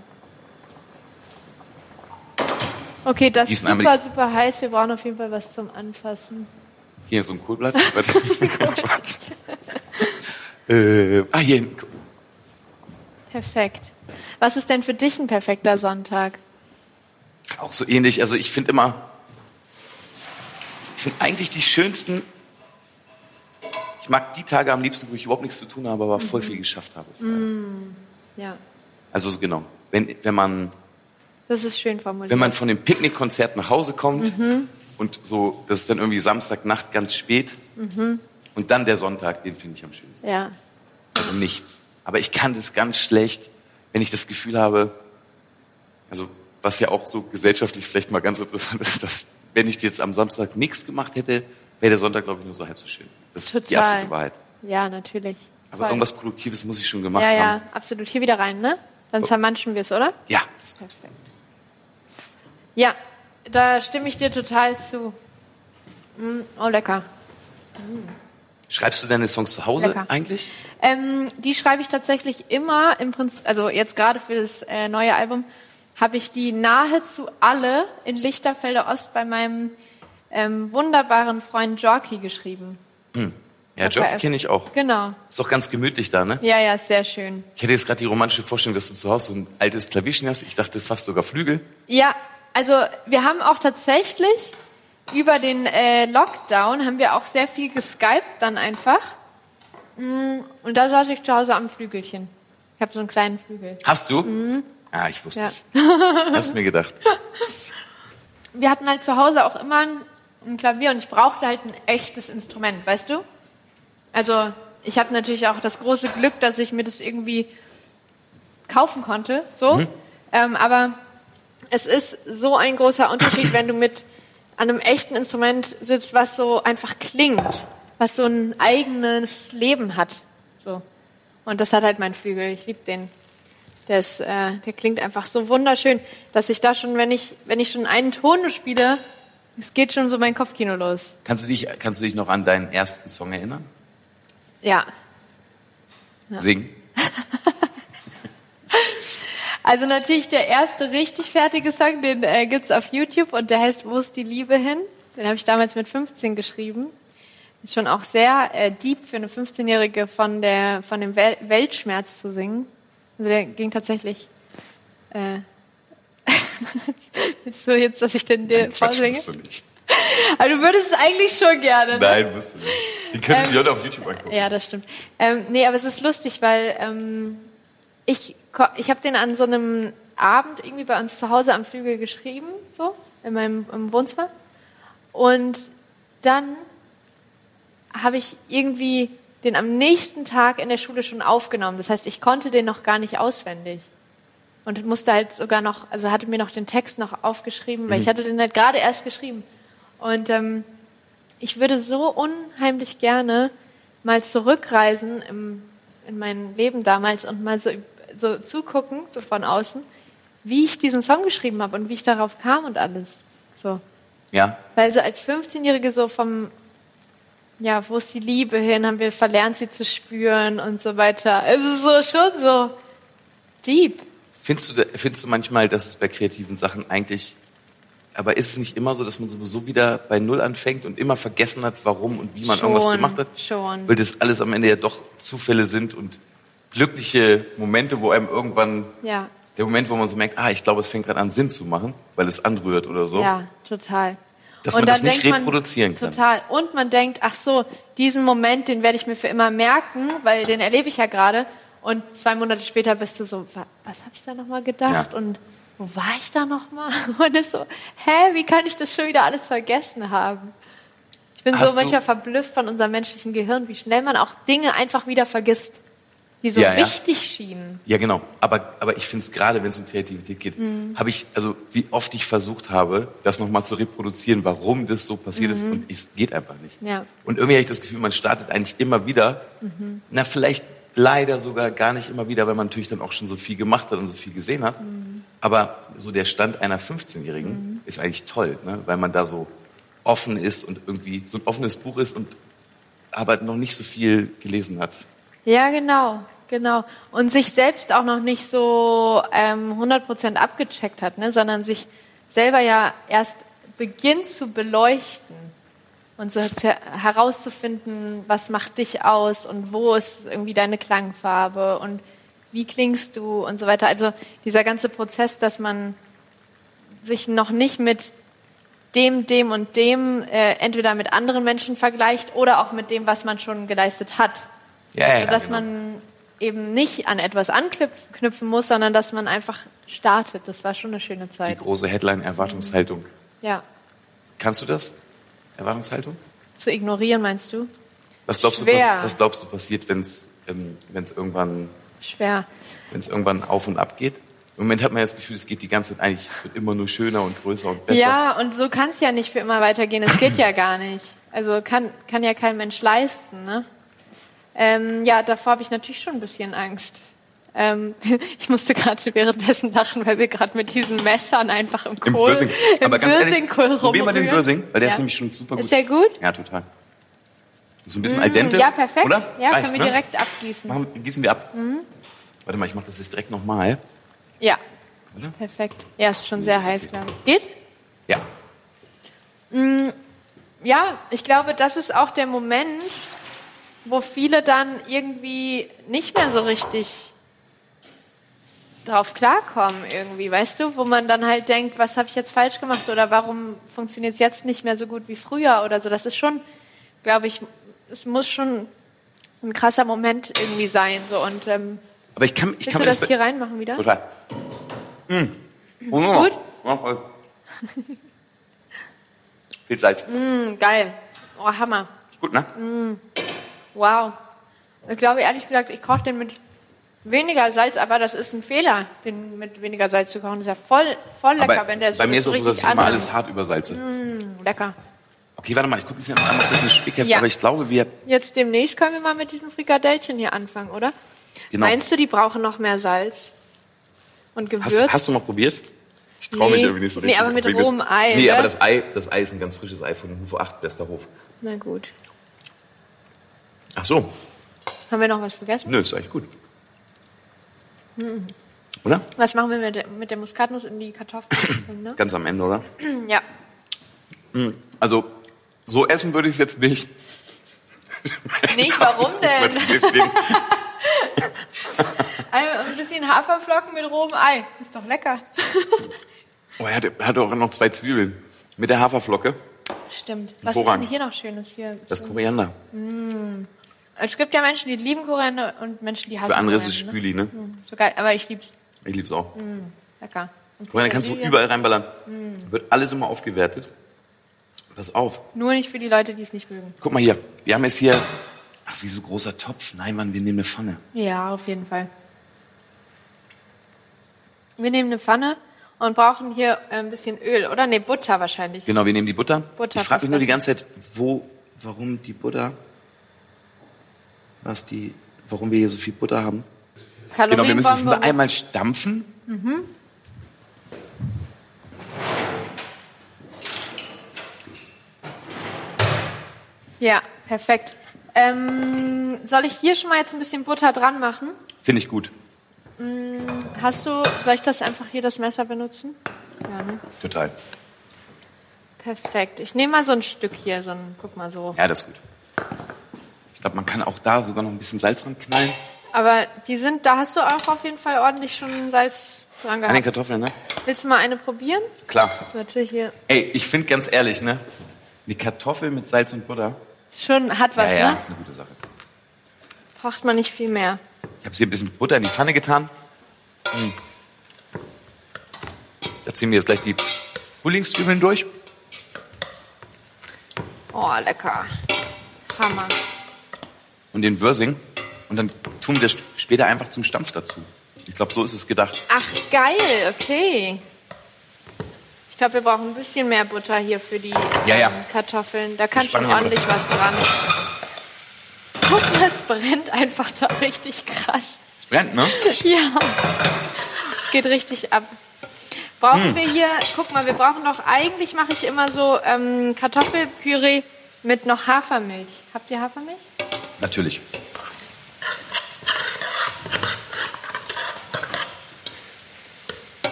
Okay, das ist Gießen einmal super, super heiß. Wir brauchen auf jeden Fall was zum Anfassen. Hier so ein Kohlblatt. Äh, ah, hier. Perfekt. Was ist denn für dich ein perfekter Sonntag? Auch so ähnlich. Also ich finde immer, ich finde eigentlich die schönsten, ich mag die Tage am liebsten, wo ich überhaupt nichts zu tun habe, aber voll viel geschafft habe. Ja, Also so genau. Wenn, wenn man, das ist schön formuliert. wenn man von dem Picknickkonzert nach Hause kommt und so, das ist dann irgendwie Samstagnacht ganz spät und dann der Sonntag, den finde ich am schönsten. ja, Also nichts. Aber ich kann das ganz schlecht, wenn ich das Gefühl habe, also was ja auch so gesellschaftlich vielleicht mal ganz interessant ist, dass wenn ich jetzt am Samstag nichts gemacht hätte, wäre der Sonntag, glaube ich, nur so halb so schön. Das ist die Total. absolute Wahrheit. ja, natürlich. Aber Voll. irgendwas Produktives muss ich schon gemacht Ja, ja, haben. absolut. Hier wieder rein, ne? Dann zermanschen wir es, oder? Ja, das Perfekt. Ja, da stimme ich dir total zu. Mm, oh, lecker. Schreibst du deine Songs zu Hause Lecker. eigentlich? Ähm, die schreibe ich tatsächlich immer im Prinzip, also jetzt gerade für das äh, neue Album, habe ich die nahezu alle in Lichterfelder Ost bei meinem ähm, wunderbaren Freund Jorki geschrieben. Ja, Job kenne ich auch. Genau. Ist auch ganz gemütlich da, ne? Ja, ja, ist sehr schön. Ich hatte jetzt gerade die romantische Vorstellung, dass du zu Hause so ein altes Klavierchen hast. Ich dachte fast sogar Flügel. Ja, also wir haben auch tatsächlich über den äh, Lockdown haben wir auch sehr viel geskypt dann einfach. Mm, Und da saß ich zu Hause am Flügelchen. Ich habe so einen kleinen Flügel. Hast du? Ah, ich wusste Mhm. Ja. es. Hab's mir gedacht. wir hatten halt zu Hause auch immer ein, ein Klavier und ich brauchte halt ein echtes Instrument, weißt du? Also ich hatte natürlich auch das große Glück, dass ich mir das irgendwie kaufen konnte, so. Ähm, aber es ist so ein großer Unterschied, wenn du mit an einem echten Instrument sitzt, was so einfach klingt, was so ein eigenes Leben hat, so. Und das hat halt mein Flügel. Ich liebe den. Der, ist, äh, der klingt einfach so wunderschön, dass ich da schon, wenn ich, wenn ich schon einen Ton spiele, es geht schon so mein Kopfkino los. Kannst du dich, kannst du dich noch an deinen ersten Song erinnern? Ja. Singen? Also natürlich der erste richtig fertige Song, den äh, gibt's auf YouTube und der heißt Wo ist die Liebe hin? Den habe ich damals mit 15 geschrieben. Schon auch sehr äh, deep für eine 15-Jährige von der von dem Wel Weltschmerz zu singen. Also der ging tatsächlich. Äh, Willst du jetzt, dass ich den dir Quatsch, vorsinge? musst du nicht. Aber du würdest es eigentlich schon gerne. Ne? Nein, musst du nicht. Den könntest Ähm, du heute auf YouTube angucken. Ja, das stimmt. Ähm, nee, aber es ist lustig, weil ähm, ich, ich habe den an so einem Abend irgendwie bei uns zu Hause am Flügel geschrieben, so, in meinem im Wohnzimmer. Und dann habe ich irgendwie den am nächsten Tag in der Schule schon aufgenommen. Das heißt, ich konnte den noch gar nicht auswendig. Und musste halt sogar noch, also hatte mir noch den Text noch aufgeschrieben, weil ich hatte den halt gerade erst geschrieben. Und ähm, ich würde so unheimlich gerne mal zurückreisen im, in mein Leben damals und mal so, so zugucken, so von außen, wie ich diesen Song geschrieben habe und wie ich darauf kam und alles. So. Ja, Weil so als 15-Jährige so vom, ja, wo ist die Liebe hin? Haben wir verlernt, sie zu spüren und so weiter. Es ist so schon so deep. Findest du, findest du manchmal, dass es bei kreativen Sachen eigentlich, aber ist es nicht immer so, dass man sowieso wieder bei Null anfängt und immer vergessen hat, warum und wie man Schon, irgendwas gemacht hat? schon. Weil das alles am Ende ja doch Zufälle sind und glückliche Momente, wo einem irgendwann, Ja, der Moment, wo man so merkt, ah, ich glaube, es fängt gerade an Sinn zu machen, weil es anrührt oder so. ja, total. Dass Und man das nicht denkt man- reproduzieren kann. Total. Und man denkt, ach so, diesen Moment, den werde ich mir für immer merken, weil den erlebe ich ja gerade. Und zwei Monate später bist du so, wa- was habe ich da nochmal gedacht? Ja. Und wo war ich da nochmal? Und es so, hä, wie kann ich das schon wieder alles vergessen haben? Ich bin Hast so manchmal verblüfft von unserem menschlichen Gehirn, wie schnell man auch Dinge einfach wieder vergisst, die so Ja, ja. wichtig schienen. Ja, genau. Aber, aber ich finde es gerade, wenn es um Kreativität geht, Mhm. habe ich, also wie oft ich versucht habe, das nochmal zu reproduzieren, warum das so passiert ist und es geht einfach nicht. Mhm. Ja. Und irgendwie habe ich das Gefühl, man startet eigentlich immer wieder, Mhm. na vielleicht leider sogar gar nicht immer wieder, weil man natürlich dann auch schon so viel gemacht hat und so viel gesehen hat. Mhm. Aber so der Stand einer 15-Jährigen ist eigentlich toll, ne? weil man da so offen ist und irgendwie so ein offenes Buch ist und aber noch nicht so viel gelesen hat. Ja, genau, genau. Und sich selbst auch noch nicht so ähm, 100% abgecheckt hat, ne? sondern sich selber ja erst beginnt zu beleuchten und so zu- herauszufinden, was macht dich aus und wo ist irgendwie deine Klangfarbe und wie klingst du und so weiter. Also dieser ganze Prozess, dass man sich noch nicht mit dem, dem und dem äh, entweder mit anderen Menschen vergleicht oder auch mit dem, was man schon geleistet hat. Ja, ja, Also, dass genau. man eben nicht an etwas anknüpfen muss, sondern dass man einfach startet. Das war schon eine schöne Die Zeit. große Headline Erwartungshaltung. Ja. Kannst du das? Erwartungshaltung? Zu ignorieren, meinst du? Was glaubst, du, Schwer. was, was glaubst du passiert, wenn es ähm, wenn's irgendwann, Schwer. wenn's irgendwann auf und ab geht? Im Moment hat man ja das Gefühl, es geht die ganze Zeit eigentlich, es wird immer nur schöner und größer und besser. Ja, und so kann es ja nicht für immer weitergehen. Es geht ja gar nicht. Also kann, kann ja kein Mensch leisten. Ne? Ähm, ja, davor habe ich natürlich schon ein bisschen Angst. Ähm, ich musste gerade währenddessen lachen, weil wir gerade mit diesen Messern einfach im Im Kohl, Würsing. im Aber ganz ehrlich, Würsingkohl probier mal den. Würsing, weil der ja. ist nämlich schon super gut. Ist der gut? Ja, total. So ein bisschen al dente. Mm, Ja, perfekt. Oder? Ja, Reicht, können wir ne? direkt abgießen. Machen, gießen wir ab. Warte mal, ich mache das jetzt direkt nochmal. Ja, Oder? perfekt. Ja, ist schon sehr ist heiß, okay. glaube ich. Geht? Ja. Ja, ich glaube, das ist auch der Moment, wo viele dann irgendwie nicht mehr so richtig drauf klarkommen irgendwie, weißt du, wo man dann halt denkt, was habe ich jetzt falsch gemacht oder warum funktioniert es jetzt nicht mehr so gut wie früher oder so. Das ist schon, glaube ich, es muss schon ein krasser Moment irgendwie sein so und ähm, Aber ich kann, ich willst kann du das hier reinmachen wieder? Total. Mm. Ist gut? Ja, voll. Viel Salz. Mm, geil. Oh, Hammer. Ist gut, ne? Wow. Ich glaube ehrlich gesagt, ich koche den mit weniger Salz, aber das ist ein Fehler, den mit weniger Salz zu kochen. Das ist ja voll, voll lecker, Aber wenn der so bei mir ist es so, dass ich immer alles hart übersalze. Lecker. Okay, warte mal, ich gucke jetzt einmal ein bisschen Spickheft, Ja. aber ich glaube, wir, Jetzt demnächst können wir mal mit diesen Frikadellchen hier anfangen, oder? genau. Meinst du, die brauchen noch mehr Salz und Gewürz? Hast, hast du mal probiert? Ich traue mich Nee. irgendwie nicht so Nee, richtig. aber mit rohem Ei, Nee, ne? aber das Ei, das Ei ist ein ganz frisches Ei von Hof 8, bester Hof. Na gut. Ach so, Haben wir noch was vergessen? nö, ist eigentlich gut. Oder? Was machen wir mit der, mit der Muskatnuss in die Kartoffeln? ne? Ganz am Ende, oder? Ja. Also, so essen würde ich es jetzt nicht. Nicht, warum denn? Ein bisschen- Ein bisschen Haferflocken mit rohem Ei. Ist doch lecker. oh, er hat, er hat auch noch zwei Zwiebeln. Mit der Haferflocke, Stimmt. Was ist denn hier noch Schönes? Hier? das Koriander. Es gibt ja Menschen, die lieben Koriander und Menschen, die hassen Für andere ist es Koriander, Spüli, ne? Ne? So geil, aber ich lieb's. Ich lieb's auch. Lecker. Und Koriander kannst du überall reinballern. Wird alles immer aufgewertet. Pass auf. Nur nicht für die Leute, die es nicht mögen. Guck mal hier. Wir haben jetzt hier. Ach, wie so großer Topf. Nein, Mann, wir nehmen eine Pfanne. Ja, auf jeden Fall. Wir nehmen eine Pfanne und brauchen hier ein bisschen Öl, oder? Nee, Butter wahrscheinlich. Genau, wir nehmen die Butter. Butter ich frage mich nur die ganze Zeit, wo, warum die Butter, was die, warum wir hier so viel Butter haben. Kalorien Genau, wir müssen nur einmal stampfen. Ja, perfekt. Ähm, soll ich hier schon mal jetzt ein bisschen Butter dran machen? Finde ich gut. Hast du, soll ich das einfach hier das Messer benutzen? Ja, ne? Total. Perfekt. Ich nehme mal so ein Stück hier, so ein, guck mal so. Ja, das ist gut. Ich glaube, man kann auch da sogar noch ein bisschen Salz dran knallen. Aber die sind, da hast du auch auf jeden Fall ordentlich schon Salz dran An den gehabt. Kartoffeln, ne? Willst du mal eine probieren? Klar. Natürlich hier. Ey, ich finde ganz ehrlich, ne? Die Kartoffel mit Salz und Butter. Ist schon, hat was, ja, ja, ne? ist eine gute Sache. Braucht man nicht viel mehr. Ich habe hier ein bisschen Butter in die Pfanne getan. Hm. Da ziehen wir jetzt gleich die Frühlingszwiebeln durch. Oh, lecker. Hammer. Und den Würsing. Und dann tun wir das später einfach zum Stampf dazu. Ich glaube, so ist es gedacht. Ach, geil, okay. Ich glaube, wir brauchen ein bisschen mehr Butter hier für die Ja, ja. ähm, Kartoffeln. Da kann schon ordentlich was dran. Guck mal, es brennt einfach da richtig krass. Es brennt, ne? Ja, es geht richtig ab. Brauchen Hm. wir hier, guck mal, wir brauchen noch, eigentlich mache ich immer so ähm, Kartoffelpüree mit noch Hafermilch. Habt ihr Hafermilch? Natürlich.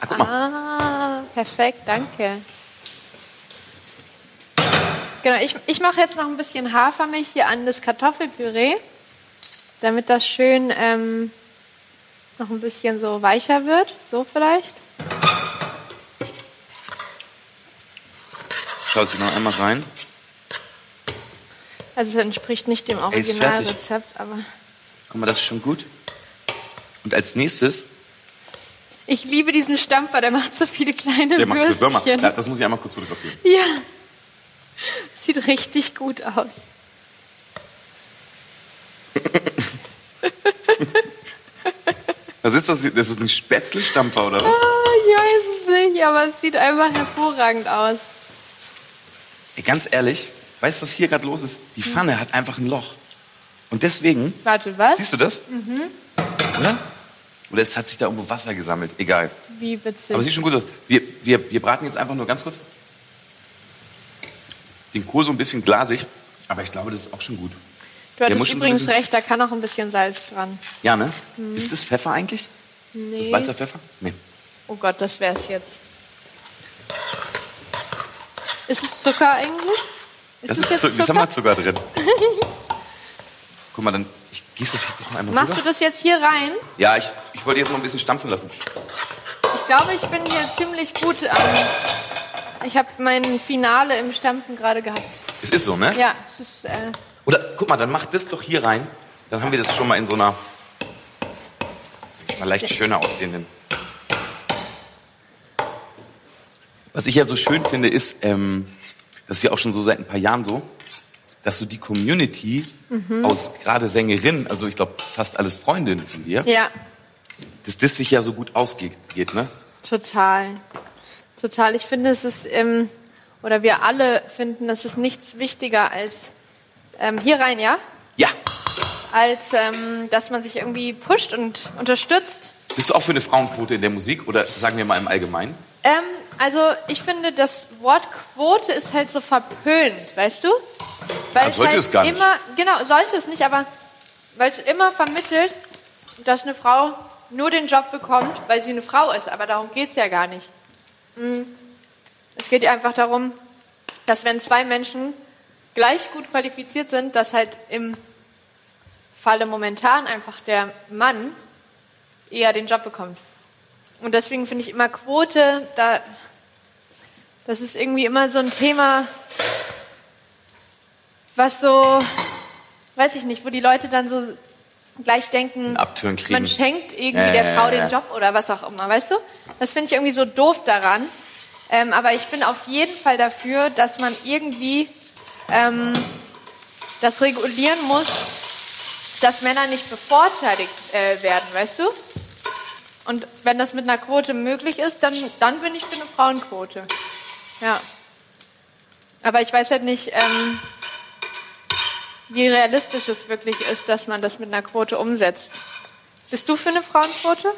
Ah, guck mal. Ah, perfekt, danke. Genau, ich, ich mache jetzt noch ein bisschen Hafermilch hier an das Kartoffelpüree, damit das schön ähm, noch ein bisschen so weicher wird. So vielleicht. Schau jetzt noch einmal rein. Also es entspricht nicht dem. Originalrezept, aber Guck mal, das ist schon gut. Und als nächstes, ich liebe diesen Stampfer, der macht so viele kleine der macht so Würmer. Würstchen. Das muss ich einmal kurz fotografieren. Ja, sieht richtig gut aus. Was ist das? Das ist ein Spätzlestampfer oder was? Ah, ich weiß es nicht, aber es sieht einfach hervorragend aus. Ganz ehrlich, weißt du, was hier gerade los ist? Die Pfanne hat einfach ein Loch. Und deswegen, Warte, was? siehst du das? Mhm. Oder? Oder es hat sich da irgendwo Wasser gesammelt. Egal. Wie witzig. Aber sieht schon gut aus. Wir, wir, wir braten jetzt einfach nur ganz kurz den Kohl so ein bisschen glasig. Aber ich glaube, das ist auch schon gut. du hattest so übrigens bisschen- recht, da kann auch ein bisschen Salz dran. Ja, ne? Ist das Pfeffer eigentlich? Ist das Nee. weißer Pfeffer? Nee. Oh Gott, das wär's jetzt. Ist es Zucker eigentlich? Das ist jetzt Zucker. Das haben wir Zucker drin. Guck mal, dann ich gieße das jetzt noch einmal Machst rüber. du das jetzt hier rein? Ja, ich, ich wollte jetzt noch ein bisschen stampfen lassen. Ich glaube, ich bin hier ziemlich gut. Ähm, ich habe mein Finale im Stampfen gerade gehabt. Es ist so, ne? Ja, es ist. Äh, Oder guck mal, dann mach das doch hier rein. Dann haben wir das schon mal in so einer mal leicht schöner aussehenden. Was ich ja so schön finde, ist, ähm, das ist ja auch schon so seit ein paar Jahren so, dass so die Community aus gerade Sängerinnen, also ich glaube fast alles Freundinnen von dir, ja, dass das sich ja so gut ausgeht, ne? total. Total. Ich finde, es ist, ähm, oder wir alle finden, es ist nichts wichtiger als. Ähm, hier rein, ja? Ja. Als, ähm, dass man sich irgendwie pusht und unterstützt. Bist du auch für eine Frauenquote in der Musik oder sagen wir mal im Allgemeinen? Also ich finde, das Wort Quote ist halt so verpönt, weißt du? Weil Ja, sollte halt es gar nicht. immer, genau, sollte es nicht, aber weil es immer vermittelt, dass eine Frau nur den Job bekommt, weil sie eine Frau ist. Aber darum geht's ja gar nicht. Mm. Es geht ja einfach darum, dass wenn zwei Menschen gleich gut qualifiziert sind, dass halt im Falle momentan einfach der Mann eher den Job bekommt. Und deswegen finde ich immer Quote, da, das ist irgendwie immer so ein Thema, was so, weiß ich nicht, wo die Leute dann so gleich denken, man schenkt irgendwie Ja, der Frau den Job oder was auch immer, weißt du? Das finde ich irgendwie so doof daran. Ähm, aber ich bin auf jeden Fall dafür, dass man irgendwie ähm, das regulieren muss, dass Männer nicht bevorteiligt äh, werden, weißt du? Und wenn das mit einer Quote möglich ist, dann, dann bin ich für eine Frauenquote. Ja. Aber ich weiß halt nicht, ähm, wie realistisch es wirklich ist, dass man das mit einer Quote umsetzt. Bist du für eine Frauenquote?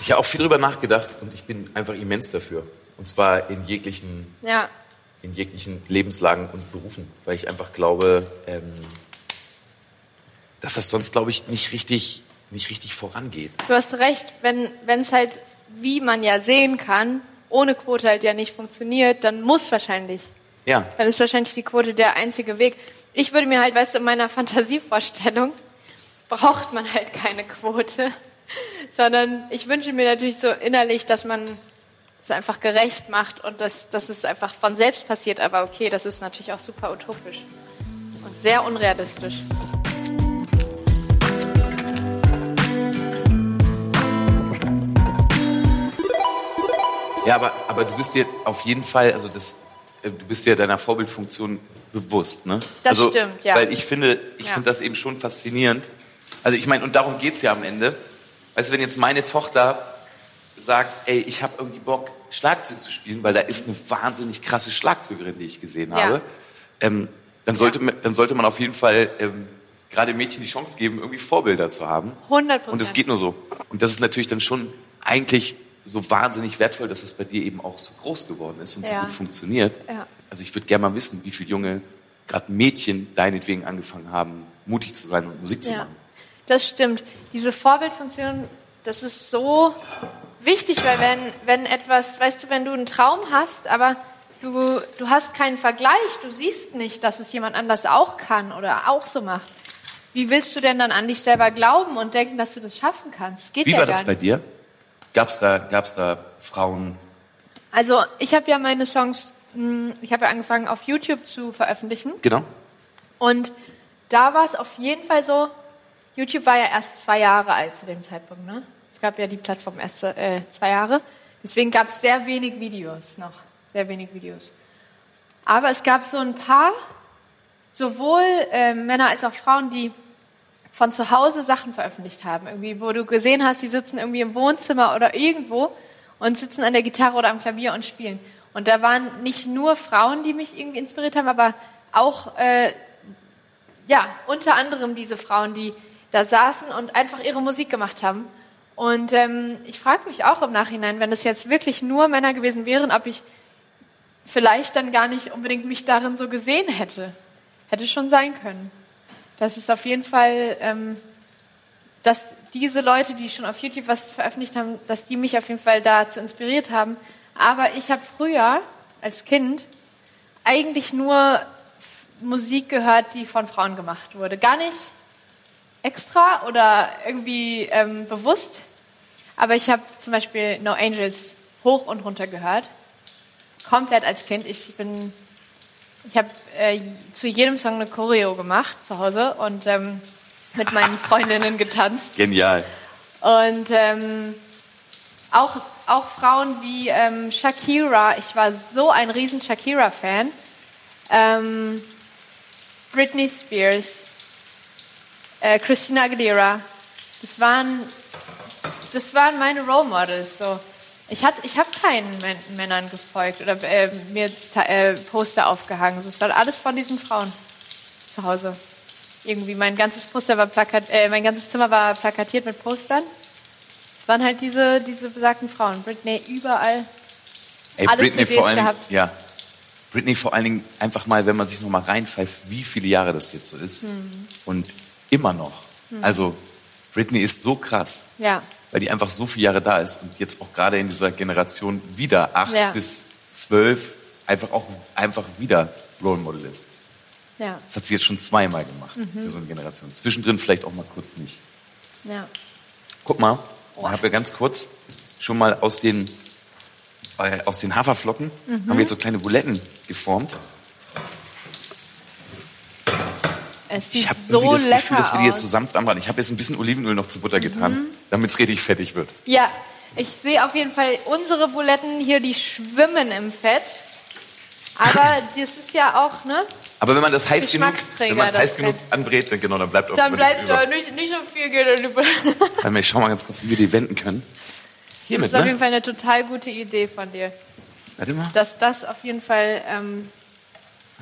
Ich habe auch viel drüber nachgedacht und ich bin einfach immens dafür. Und zwar in jeglichen Ja. in jeglichen Lebenslagen und Berufen, weil ich einfach glaube, ähm, dass das sonst, glaube ich, nicht richtig, nicht richtig vorangeht. Du hast recht, wenn wenn es halt, wie man ja sehen kann, ohne Quote halt ja nicht funktioniert, dann muss wahrscheinlich. Ja. Dann ist wahrscheinlich die Quote der einzige Weg. Ich würde mir halt, weißt du, in meiner Fantasievorstellung braucht man halt keine Quote, sondern ich wünsche mir natürlich so innerlich, dass man es einfach gerecht macht und dass, dass es einfach von selbst passiert. Aber okay, das ist natürlich auch super utopisch und sehr unrealistisch. Ja, aber, aber du bist dir auf jeden Fall, also das, äh, du bist dir deiner Vorbildfunktion bewusst, ne? Das also, stimmt, ja. Weil ich finde, ich Ja. finde das eben schon faszinierend. Also ich meine, und darum geht's ja am Ende. Weißt du, wenn jetzt meine Tochter sagt, ey, ich habe irgendwie Bock, Schlagzeug zu spielen, weil da ist eine wahnsinnig krasse Schlagzeugerin, die ich gesehen Ja. habe, ähm, dann, sollte, man- dann sollte man auf jeden Fall ähm, gerade Mädchen die Chance geben, irgendwie Vorbilder zu haben. 100 Prozent. Und es geht nur so. Und das ist natürlich dann schon eigentlich so wahnsinnig wertvoll, dass das bei dir eben auch so groß geworden ist und so Ja. gut funktioniert. Ja. Also ich würde gerne mal wissen, wie viele junge, gerade Mädchen, deinetwegen angefangen haben, mutig zu sein und Musik zu machen. das stimmt. Diese Vorbildfunktion, das ist so wichtig, weil wenn, wenn etwas, weißt du, wenn du einen Traum hast, aber du, du hast keinen Vergleich, du siehst nicht, dass es jemand anders auch kann oder auch so macht. Wie willst du denn dann an dich selber glauben und denken, dass du das schaffen kannst? Geht Wie war das bei dir? Gab's da, gab's da Frauen? Also ich habe ja meine Songs, mh, ich habe ja angefangen auf YouTube zu veröffentlichen. Genau. Und da war es auf jeden Fall so, YouTube war ja erst zwei Jahre alt zu dem Zeitpunkt. Ne? Es gab ja die Plattform erst äh, zwei Jahre. Deswegen gab es sehr wenig Videos noch. Sehr wenig Videos. Aber es gab so ein paar, sowohl äh, Männer als auch Frauen, die von zu Hause Sachen veröffentlicht haben. Irgendwie, wo du gesehen hast, die sitzen irgendwie im Wohnzimmer oder irgendwo und sitzen an der Gitarre oder am Klavier und spielen. Und da waren nicht nur Frauen, die mich irgendwie inspiriert haben, aber auch, äh, ja, unter anderem diese Frauen, die da saßen und einfach ihre Musik gemacht haben. Und ähm, ich frage mich auch im Nachhinein, wenn es jetzt wirklich nur Männer gewesen wären, ob ich vielleicht dann gar nicht unbedingt mich darin so gesehen hätte. Hätte schon sein können. Das ist auf jeden Fall, ähm, dass diese Leute, die schon auf YouTube was veröffentlicht haben, dass die mich auf jeden Fall dazu inspiriert haben. Aber ich habe früher als Kind eigentlich nur Musik gehört, die von Frauen gemacht wurde. Gar nicht extra oder irgendwie ähm, bewusst. Aber ich habe zum Beispiel No Angels hoch und runter gehört. Komplett als Kind. Ich bin ich habe äh, zu jedem Song eine Choreo gemacht zu Hause und ähm, mit meinen Freundinnen getanzt. Genial. Und ähm, auch, auch Frauen wie ähm, Shakira, ich war so ein riesen Shakira-Fan. Ähm, Britney Spears, äh, Christina Aguilera, das waren, das waren meine Role Models. So. Ich, hat- ich habe keinen Män Männern gefolgt oder äh, mir äh, Poster aufgehangen. So, Es war alles von diesen Frauen zu Hause. Irgendwie mein ganzes Poster war plakat, äh, mein ganzes Zimmer war plakatiert mit Postern. Es waren halt diese, diese besagten Frauen. Britney überall. Ey, Alle Britney CDs vor allen Dingen, gehabt. ja. Britney vor allen Dingen einfach mal, wenn man sich noch mal reinpfeift, wie viele Jahre das jetzt so ist. Mhm. Und immer noch. Also, Britney ist so krass, Ja. Weil die einfach so viele Jahre da ist und jetzt auch gerade in dieser Generation wieder acht Ja. bis zwölf einfach auch einfach wieder Role Model ist. Ja. Das hat sie jetzt schon zweimal gemacht Mhm. für so eine Generation. Zwischendrin vielleicht auch mal kurz nicht. Ja. Guck mal, ich habe ja ganz kurz schon mal aus den, äh, aus den Haferflocken Mhm. haben wir jetzt so kleine Buletten geformt. Es sieht Ich habe so das lecker Gefühl, dass wir die jetzt so sanft anbraten. Ich habe jetzt ein bisschen Olivenöl noch zu Butter getan, Mhm. damit es richtig fettig wird. Ja, ich sehe auf jeden Fall unsere Buletten hier, die schwimmen im Fett. Aber das ist ja auch, ne? Aber wenn man das heiß genug, wenn man es das heiß genug anbrät, dann genau, dann bleibt auch Dann bleibt über. da nicht, nicht so viel Geduld. Warte mal, ich schau mal ganz kurz, wie wir die wenden können. Das Hiermit, ist auf jeden ne? Fall eine total gute Idee von dir. Warte mal, Dass das auf jeden Fall ähm,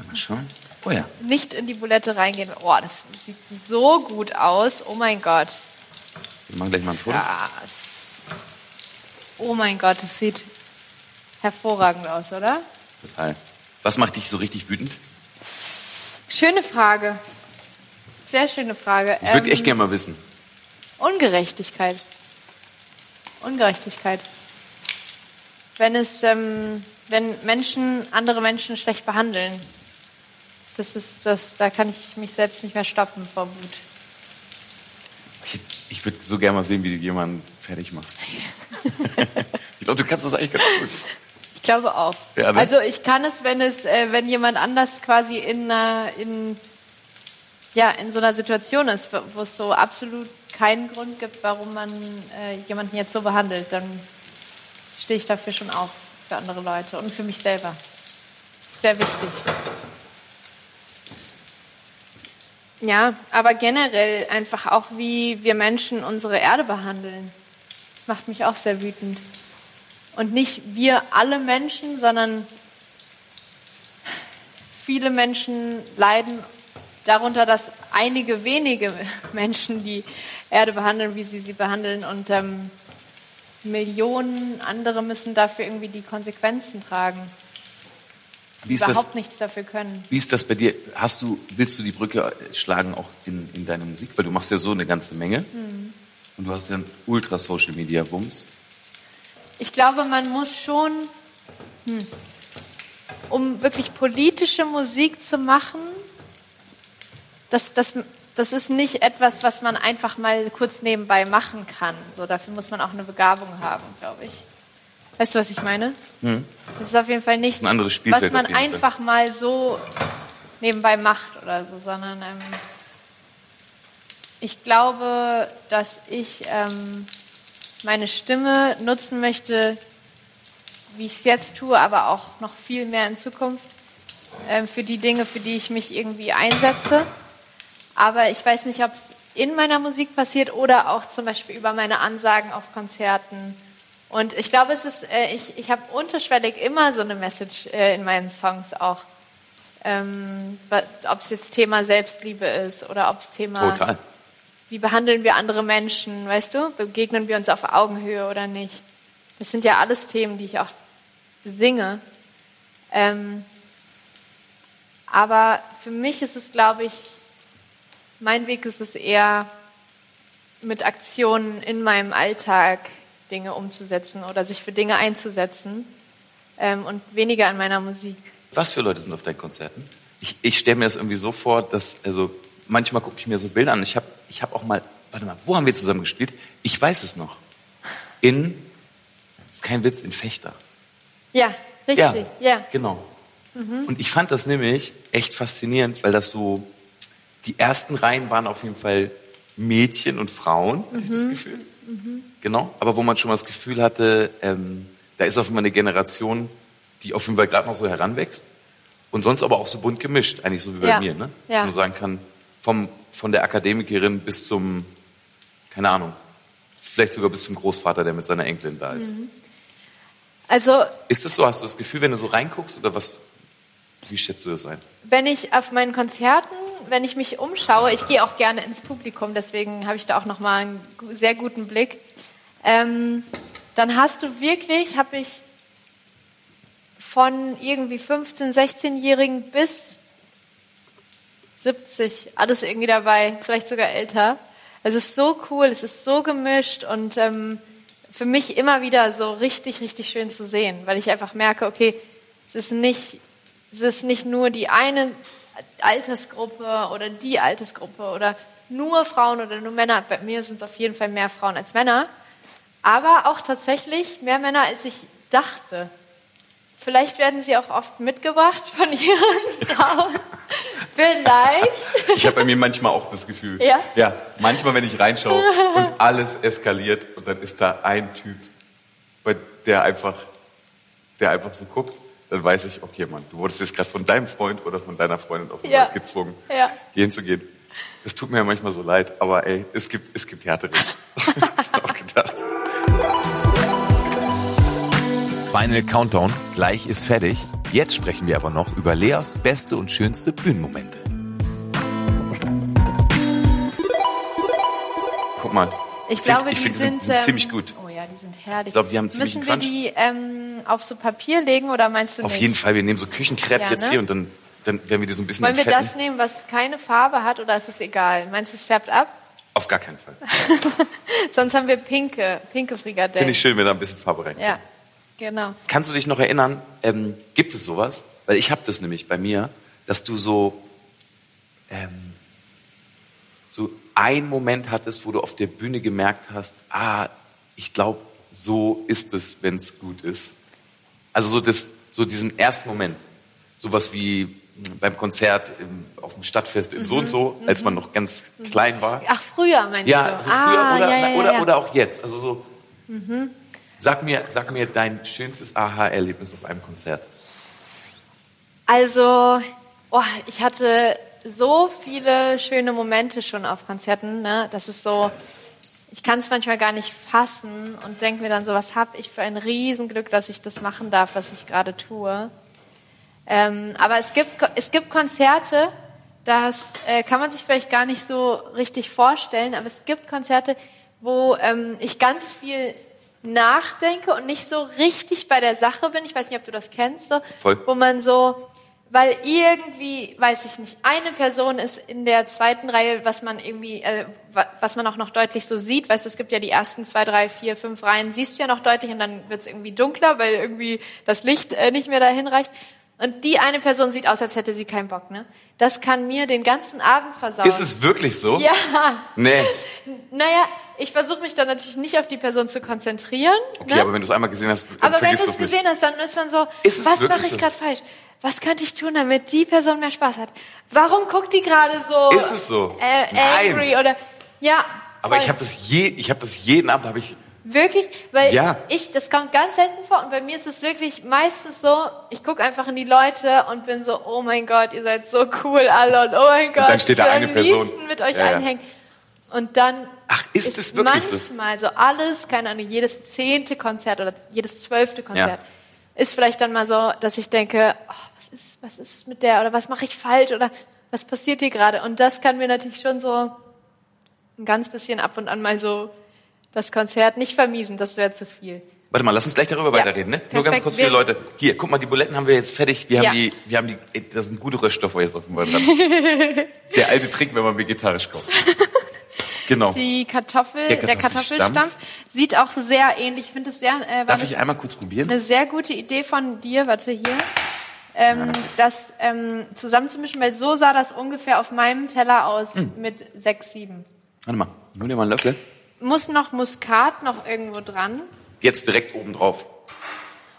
mal schauen. Oh ja, nicht in die Bulette reingeht. Oh, das sieht so gut aus. Oh mein Gott. wir machen gleich mal ein Foto. Das. Oh mein Gott, das sieht hervorragend aus, oder? Total. Was macht dich so richtig wütend? Schöne Frage. Sehr schöne Frage. Ich würde Ähm, echt gerne mal wissen. Ungerechtigkeit. Ungerechtigkeit. Wenn es, ähm, wenn Menschen andere Menschen schlecht behandeln, das ist das, da kann ich mich selbst nicht mehr stoppen vor Wut. Ich, ich würde so gerne mal sehen, wie du jemanden fertig machst. ich glaube, du kannst das eigentlich ganz gut. Ich glaube auch. Ja, ne? Also ich kann es, wenn es, äh, wenn jemand anders quasi in, einer- in, ja, in so einer Situation ist, wo- wo es so absolut keinen Grund gibt, warum man äh, jemanden jetzt so behandelt, dann stehe ich dafür schon auf für andere Leute und für mich selber. Sehr wichtig. Ja, aber generell einfach auch, wie wir Menschen unsere Erde behandeln. Macht mich auch sehr wütend. Und nicht wir alle Menschen, sondern viele Menschen leiden darunter, dass einige wenige Menschen die Erde behandeln, wie sie sie behandeln. Und ähm, Millionen andere müssen dafür irgendwie die Konsequenzen tragen, Wie ist, das, überhaupt nichts dafür können. wie ist das bei dir? Hast du, willst du die Brücke schlagen auch in, in deine Musik? Weil du machst ja so eine ganze Menge. Mhm. Und du hast ja einen ultra Social Media Bums. Ich glaube, man muss schon, hm, um wirklich politische Musik zu machen, das, das, das ist nicht etwas, was man einfach mal kurz nebenbei machen kann. So, dafür muss man auch eine Begabung haben, glaube ich. Weißt du, was ich meine? Das ist auf jeden Fall nichts, Ein was man Fall. einfach mal so nebenbei macht oder so, sondern ähm, ich glaube, dass ich ähm, meine Stimme nutzen möchte, wie ich es jetzt tue, aber auch noch viel mehr in Zukunft ähm, für die Dinge, für die ich mich irgendwie einsetze. Aber ich weiß nicht, ob es in meiner Musik passiert oder auch zum Beispiel über meine Ansagen auf Konzerten. Und ich glaube, es ist, äh, ich, ich habe unterschwellig immer so eine Message äh, in meinen Songs auch. Ähm, ob es jetzt Thema Selbstliebe ist oder ob es Thema Total. wie behandeln wir andere Menschen, weißt du? Begegnen wir uns auf Augenhöhe oder nicht? Das sind ja alles Themen, die ich auch singe. Ähm, aber für mich ist es, glaube ich, mein Weg ist es eher, mit Aktionen in meinem Alltag Dinge umzusetzen oder sich für Dinge einzusetzen ähm, und weniger an meiner Musik. Was für Leute sind auf deinen Konzerten? Ich, ich stelle mir das irgendwie so vor, dass, also manchmal gucke ich mir so Bilder an. Ich habe ich hab auch mal, warte mal, wo haben wir zusammen gespielt? Ich weiß es noch. In, ist kein Witz, in Fechter. Ja, richtig, ja. Mhm. Genau. Und ich fand das nämlich echt faszinierend, weil das so, die ersten Reihen waren auf jeden Fall Mädchen und Frauen, hatte ich Mhm. das Gefühl. Genau. Aber wo man schon mal das Gefühl hatte, ähm, da ist auf einmal eine Generation, die auf jeden Fall gerade noch so heranwächst. Und sonst aber auch so bunt gemischt, eigentlich so wie bei Ja. mir, ne? Ja. Dass man sagen kann, vom, von der Akademikerin bis zum, keine Ahnung, vielleicht sogar bis zum Großvater, der mit seiner Enkelin da ist. Also Ist es so? Hast du das Gefühl, wenn du so reinguckst oder was? Wie schätzt du das ein? wenn ich auf meinen Konzerten, wenn ich mich umschaue, ich gehe auch gerne ins Publikum, deswegen habe ich da auch noch mal einen sehr guten Blick. Ähm, dann hast du wirklich, habe ich von irgendwie 15, 16-Jährigen bis 70, alles irgendwie dabei, vielleicht sogar älter. Es ist so cool, es ist so gemischt und ähm, für mich immer wieder so richtig, richtig schön zu sehen, weil ich einfach merke, okay, es ist nicht, es ist nicht nur die eine Altersgruppe oder die Altersgruppe oder nur Frauen oder nur Männer. Bei mir sind es auf jeden Fall mehr Frauen als Männer, aber auch tatsächlich mehr Männer, als ich dachte. Vielleicht werden sie auch oft mitgebracht von ihren Frauen. Vielleicht. Ich habe bei mir manchmal auch das Gefühl. Ja? Ja, manchmal, wenn ich reinschaue und alles eskaliert und dann ist da ein Typ, der einfach, der einfach so guckt, dann weiß ich, okay, Mann, du wurdest jetzt gerade von deinem Freund oder von deiner Freundin auf Ja. gezwungen, Ja. hier hinzugehen. Es tut mir ja manchmal so leid, aber ey, es gibt, es gibt Härteres. Hab ich auch gedacht. Final Countdown, gleich ist fertig. Jetzt sprechen wir aber noch über Leos beste und schönste Bühnenmomente. Guck mal. Ich find- glaube, ich die find, sind, sind ähm, ziemlich gut. Oh ja, die sind herrlich. Ich glaube, die haben ziemlich Müssen wir Crunch. die ähm, auf so Papier legen oder meinst du Auf nicht? jeden Fall, wir nehmen so Küchenkrepp Ja, jetzt ne? hier und dann, dann werden wir die so ein bisschen Wollen wir das nehmen, was keine Farbe hat oder ist es egal? Meinst du, es färbt ab? Auf gar keinen Fall. Sonst haben wir pinke, pinke Frikadellen. Finde ich schön, wenn da ein bisschen Farbe rein. Ja, genau. Kannst du dich noch erinnern, ähm, gibt es sowas? Weil ich habe das nämlich bei mir, dass du so, ähm, so einen Moment hattest, wo du auf der Bühne gemerkt hast, ah, ich glaube, so ist es, wenn es gut ist. Also so, das, so diesen ersten Moment. Sowas wie beim Konzert im, auf dem Stadtfest in so und so, als man noch ganz klein war. Ach, früher meinst Ja, du? so früher ah, oder, ja, ja, oder, ja. oder auch jetzt. Also so, sag, mir, sag mir dein schönstes Aha-Erlebnis auf einem Konzert. Also, oh, ich hatte so viele schöne Momente schon auf Konzerten. Ne? Das ist so, ich kann es manchmal gar nicht fassen und denke mir dann so, was habe ich für ein Riesenglück, dass ich das machen darf, was ich gerade tue. Ähm, aber es gibt, es gibt Konzerte, das äh, kann man sich vielleicht gar nicht so richtig vorstellen, aber es gibt Konzerte, wo ähm, ich ganz viel nachdenke und nicht so richtig bei der Sache bin. Ich weiß nicht, ob du das kennst, so, Voll. wo man so, weil irgendwie, weiß ich nicht, eine Person ist in der zweiten Reihe, was man irgendwie, äh, wa- was man auch noch deutlich so sieht. Weißt du, es gibt ja die ersten zwei, drei, vier, fünf Reihen, siehst du ja noch deutlich und dann wird es irgendwie dunkler, weil irgendwie das Licht äh, nicht mehr dahin reicht. Und die eine Person sieht aus, als hätte sie keinen Bock, ne? Das kann mir den ganzen Abend versauen. Ist es wirklich so? Ja. Nee. Naja, ich versuche mich dann natürlich nicht auf die Person zu konzentrieren. Okay, ne? aber wenn du es einmal gesehen hast, dann Aber wenn du es es nicht. gesehen hast, dann ist man so, Ist was mache ich so? gerade falsch? Was könnte ich tun, damit die Person mehr Spaß hat? Warum guckt die gerade so Ist es so? Äh, Nein. angry oder ja? Aber voll. ich habe das je, ich habe das jeden Abend, habe ich, wirklich, weil Ja. ich das kommt ganz selten vor und bei mir ist es wirklich meistens so, ich gucke einfach in die Leute und bin so, oh mein Gott, ihr seid so cool alle und oh mein Gott, dann steht da eine Person. mit euch Ja, einhängen. Und dann Ach, ist es wirklich so? manchmal so alles, keine Ahnung, jedes zehnte Konzert oder jedes zwölfte Konzert Ja. ist vielleicht dann mal so, dass ich denke, oh, was ist, was ist mit der oder was mache ich falsch oder was passiert hier gerade? Und das kann mir natürlich schon so ein ganz bisschen ab und an mal so das Konzert nicht vermiesen, das wäre zu viel. warte mal, lass uns gleich darüber Ja, weiterreden, ne? Nur ganz perfekt. kurz für die Leute. Hier, guck mal, die Buletten haben wir jetzt fertig. Wir haben Ja. die, wir haben die, das sind gute Röststoffe jetzt offenbar dran. Der alte Trick, wenn man vegetarisch kocht. Genau. Die Kartoffel, Der der Kartoffelstampf. Sieht auch sehr ähnlich. Ich finde es sehr, äh, Darf ich einmal kurz probieren? eine sehr gute Idee von dir, warte hier, ähm, das ähm, zusammenzumischen, weil so sah das ungefähr auf meinem Teller aus Hm. mit sechs, sieben. Warte mal, nimm dir mal einen Löffel. Muss noch Muskat noch irgendwo dran Jetzt direkt oben drauf.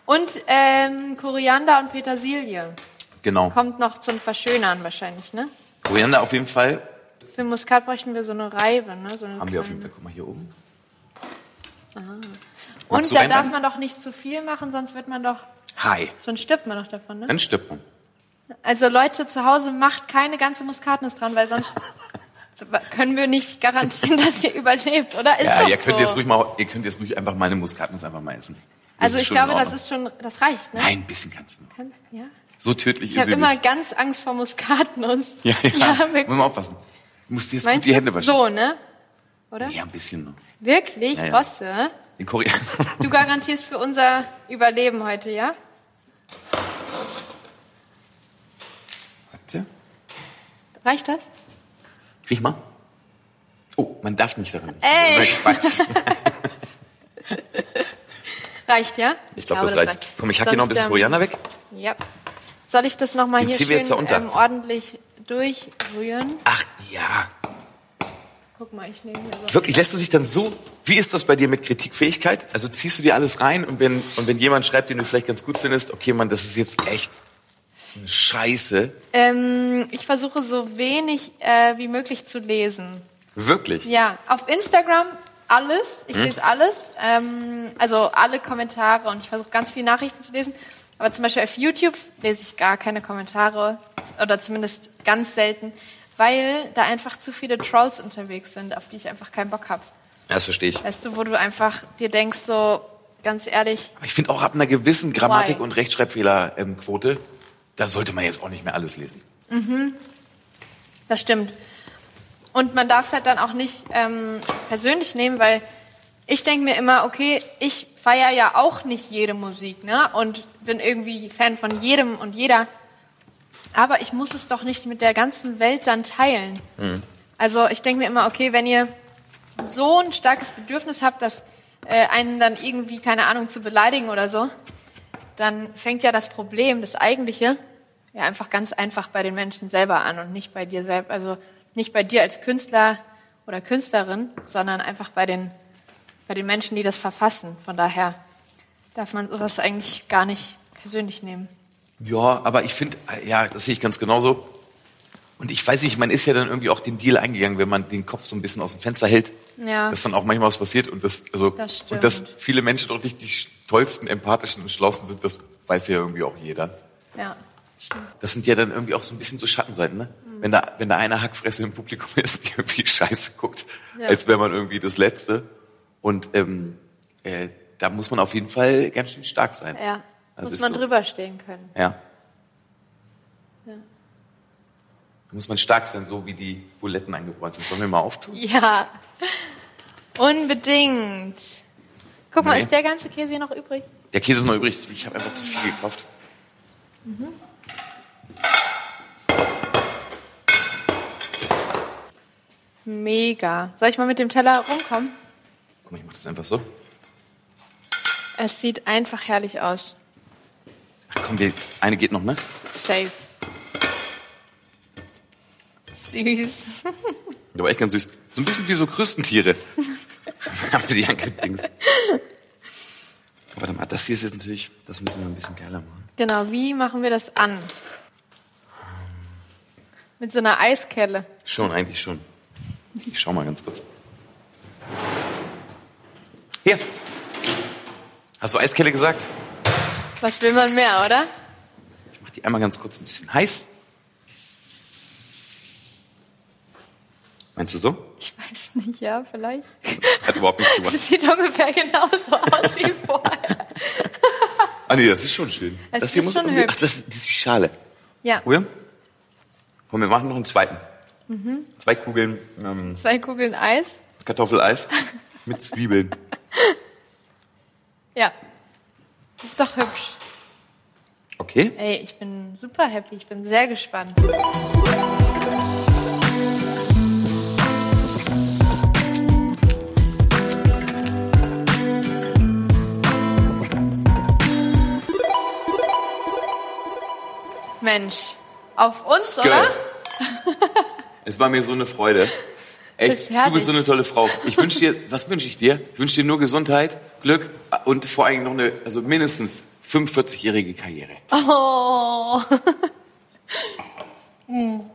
und ähm, Koriander und Petersilie Genau. kommt noch zum Verschönern wahrscheinlich, ne? Koriander auf jeden Fall. Für Muskat bräuchten wir so eine Reibe, ne? So eine Haben wir auf kleine. jeden Fall. Guck mal hier oben. Magst Und da darf man doch nicht zu viel machen, sonst wird man doch, Hi. sonst stirbt man doch davon, ne? Dann stirbt man. Also Leute zu Hause, macht keine ganze Muskatnuss dran, weil sonst können wir nicht garantieren, dass ihr überlebt, oder? Ist Ja, ihr könnt so. jetzt ruhig mal, ihr könnt jetzt ruhig einfach meine Muskatnuss einfach mal essen. Das also ich glaube, das ist schon, das reicht, ne? Nein, ein bisschen kannst du. noch. Kann, ja. So tödlich Ich ist habe sie immer nicht. ganz Angst vor Muskatnuss. Ja, ja. ja Muss wirklich. mal aufpassen. Du musst dir jetzt Meinst gut die Hände waschen. So, ne? Oder? Ja, ein bisschen noch. Wirklich? Ja, ja. Bosse? Den Koriander. Du garantierst für unser Überleben heute, ja? Warte. Reicht das? Riech mal. Oh, man darf nicht daran. Ey. Quatsch. Reicht, ja? Ich glaube, das reicht. Komm, ich hack hier noch ein bisschen ähm, Koriander weg. Ja. Soll ich das nochmal hier ziehen wir jetzt da schön unter. ähm, ordentlich durchrühren? Ach ja. Guck mal, ich nehme hier so. Wirklich, lässt du dich dann so, wie ist das bei dir mit Kritikfähigkeit? Also ziehst du dir alles rein und wenn, und wenn jemand schreibt, den du vielleicht ganz gut findest, okay, Mann, das ist jetzt echt eine Scheiße. Ähm, ich versuche so wenig äh, wie möglich zu lesen. Wirklich. Ja, auf Instagram alles. Ich lese alles. Ähm, also alle Kommentare und ich versuche ganz viele Nachrichten zu lesen. Aber zum Beispiel auf YouTube lese ich gar keine Kommentare oder zumindest ganz selten, weil da einfach zu viele Trolls unterwegs sind, auf die ich einfach keinen Bock habe. Das verstehe ich. Weißt du, wo du einfach dir denkst, so ganz ehrlich, Aber ich finde auch ab einer gewissen Grammatik- Why? und Rechtschreibfehlerquote, da sollte man jetzt auch nicht mehr alles lesen. Das stimmt. Und man darf es halt dann auch nicht ähm, persönlich nehmen, weil ich denke mir immer, okay, ich feiere ja auch nicht jede Musik, ne? Und bin irgendwie Fan von jedem und jeder. Aber ich muss es doch nicht mit der ganzen Welt dann teilen. Mhm. Also ich denke mir immer, okay, wenn ihr so ein starkes Bedürfnis habt, dass äh, einen dann irgendwie, keine Ahnung, zu beleidigen oder so, dann fängt ja das Problem, das eigentliche, ja einfach ganz einfach bei den Menschen selber an und nicht bei dir selbst, also nicht bei dir als Künstler oder Künstlerin, sondern einfach bei den, bei den Menschen, die das verfassen. Von daher darf man sowas eigentlich gar nicht persönlich nehmen. Ja, aber ich finde, ja, das sehe ich ganz genauso. Und ich weiß nicht, man ist ja dann irgendwie auch den Deal eingegangen, wenn man den Kopf so ein bisschen aus dem Fenster hält, ja. dass dann auch manchmal was passiert und das, also, das und dass viele Menschen doch nicht die tollsten, empathischen und schlausten sind, das weiß ja irgendwie auch jeder. Ja, stimmt. Das sind ja dann irgendwie auch so ein bisschen so Schattenseiten, ne? Mhm. Wenn da, wenn da eine Hackfresse im Publikum ist, die irgendwie scheiße guckt, ja. als wäre man irgendwie das Letzte. Und ähm, äh, da muss man auf jeden Fall ganz schön stark sein. Ja, das muss man so. drüber stehen können. Ja. muss man stark sein, so wie die Buletten eingebräunt sind. Sollen wir mal auftun? Ja, unbedingt. Guck mal, ist der ganze Käse hier noch übrig? Der Käse ist noch übrig. Ich habe einfach zu viel gekauft. Mhm. Mega. Soll ich mal mit dem Teller rumkommen? Guck mal, ich mache das einfach so. Es sieht einfach herrlich aus. Ach komm, die eine geht noch, ne? Safe. Süß. War echt ganz süß. So ein bisschen wie so Krüstentiere. Haben die angedingst. Warte mal, das hier ist jetzt natürlich, das müssen wir ein bisschen geiler machen. Genau, wie machen wir das an? Mit so einer Eiskelle. Schon, eigentlich schon. Ich schau mal ganz kurz. Hier. Hast du Eiskelle gesagt? Was will man mehr, oder? Ich mach die einmal ganz kurz ein bisschen heiß. Meinst du so? Ich weiß nicht, ja, vielleicht. Hat überhaupt nichts gemacht. Das sieht ungefähr genauso aus wie vorher. ah nee, das ist schon schön. Es das hier ist muss schon hübsch. Ach, das, ist die Schale. Ja. Probieren? Komm, wir machen noch einen zweiten. Mhm. Zwei Kugeln. Ähm, Zwei Kugeln Eis. Kartoffeleis mit Zwiebeln. Ja. Das ist doch hübsch. Okay. Ey, ich bin super happy. Ich bin sehr gespannt. Mensch, auf uns, oder? es war mir so eine Freude. Echt, du bist so eine tolle Frau. Ich wünsche dir, was wünsche ich dir? Ich wünsche dir nur Gesundheit, Glück und vor allem noch eine, also mindestens 45-jährige Karriere. Oh.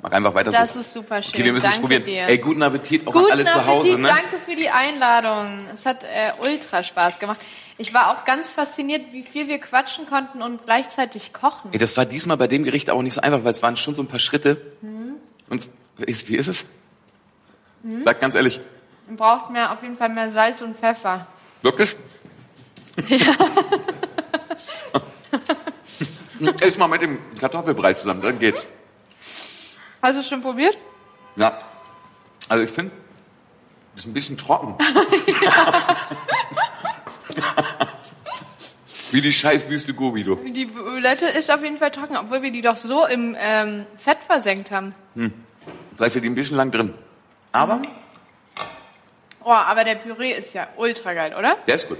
Mach einfach weiter das so. Das ist super schön. Okay, wir müssen danke es probieren. Dir. Ey, guten Appetit auch guten an alle Appetit, zu Hause. Ne? Danke für die Einladung. Es hat äh, ultra Spaß gemacht. Ich war auch ganz fasziniert, wie viel wir quatschen konnten und gleichzeitig kochen. Ey, das war diesmal bei dem Gericht auch nicht so einfach, weil es waren schon so ein paar Schritte. Mhm. Und wie ist es? Mhm. Sag ganz ehrlich. Man braucht mehr, auf jeden Fall mehr Salz und Pfeffer. Wirklich? Ja. Ess mal mit dem Kartoffelbrei zusammen, dann geht's. Hast du es schon probiert? Ja. Also ich finde, ist ein bisschen trocken. Wie die Scheißwüste Gobi, du. Die Bulette ist auf jeden Fall trocken, obwohl wir die doch so im ähm, Fett versenkt haben. Hm. Vielleicht wird die ein bisschen lang drin. Aber? Mhm. Oh, aber der Püree ist ja ultra geil, oder? Der ist gut.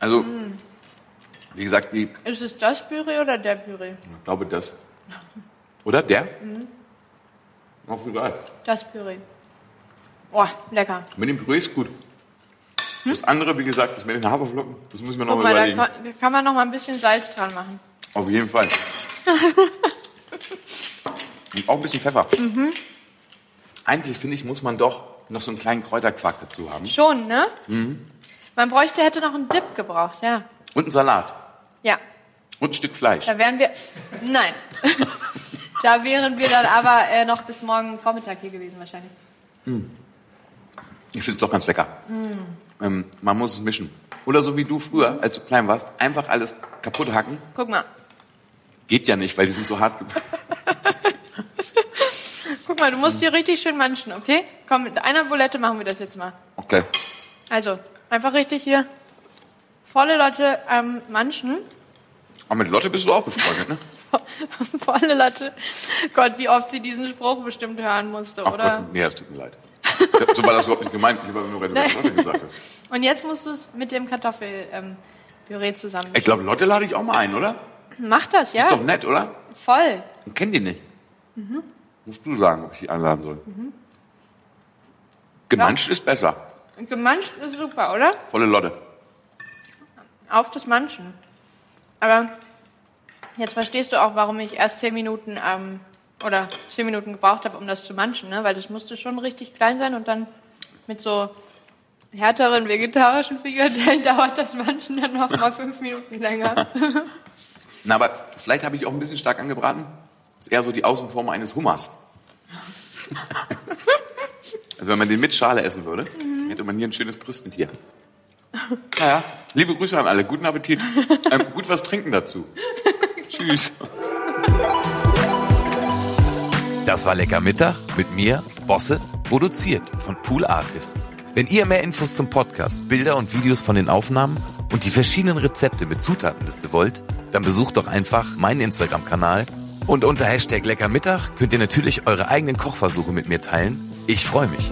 Also, mm. wie gesagt, die... Ist es das Püree oder der Püree? Ich glaube das. Oder der? Mhm. Auch egal. Das Püree. Oh, lecker. Mit dem Püree ist gut. Hm? Das andere, wie gesagt, das mit den Haferflocken, das müssen wir noch mal überlegen. Da kann, kann man noch mal ein bisschen Salz dran machen. Auf jeden Fall. Und auch ein bisschen Pfeffer. Mhm. Eigentlich, finde ich, muss man doch noch so einen kleinen Kräuterquark dazu haben. Schon, ne? Mhm. Man bräuchte, hätte noch einen Dip gebraucht, ja. Und einen Salat. Ja. Und ein Stück Fleisch. Da wären wir, nein. da wären wir dann aber äh, noch bis morgen Vormittag hier gewesen wahrscheinlich. Mhm. Ich finde es doch ganz lecker. Mhm. Ähm, man muss es mischen. Oder so wie du früher, als du klein warst, einfach alles kaputt hacken. Guck mal. Geht ja nicht, weil die sind so hart. Guck mal, du musst hier richtig schön manchen, okay? Komm, mit einer Bulette machen wir das jetzt mal. Okay. Also, einfach richtig hier. volle Lotte ähm, Manchen. Aber mit Lotte bist du auch befreundet, ne? volle Lotte. Gott, wie oft sie diesen Spruch bestimmt hören musste, Ach oder? Gott, nee, es tut mir leid. so war das überhaupt nicht gemeint, wenn du gerade Lotte gesagt hast. Und jetzt musst du es mit dem Kartoffelpüree ähm, zusammen. Ich glaube, Lotte lade ich auch mal ein, oder? Mach das, ja? Ist doch nett, oder? Voll. Ich kenn die nicht. Mhm. Musst du sagen, ob ich die einladen soll. Mhm. Gemanscht ja. ist besser. Gemanscht ist super, oder? Volle Lotte. Auf das Manchen. Aber jetzt verstehst du auch, warum ich erst zehn Minuten ähm, oder zehn Minuten gebraucht habe, um das zu manchen, ne? Weil das musste schon richtig klein sein und dann mit so härteren vegetarischen Frikadellen dauert das Manchen dann noch mal fünf Minuten länger. Na, aber vielleicht habe ich auch ein bisschen stark angebraten. Das ist eher so die Außenform eines Hummers. also wenn man den mit Schale essen würde, mhm. hätte man hier ein schönes Krustentier. Naja, liebe Grüße an alle, guten Appetit. Ähm, gut was trinken dazu. Tschüss. Das war Lecker Mittag mit mir, Bosse, produziert von Pool Artists. Wenn ihr mehr Infos zum Podcast, Bilder und Videos von den Aufnahmen und die verschiedenen Rezepte mit Zutatenliste wollt, dann besucht doch einfach meinen Instagram-Kanal und unter Hashtag Leckermittag könnt ihr natürlich eure eigenen Kochversuche mit mir teilen. Ich freue mich.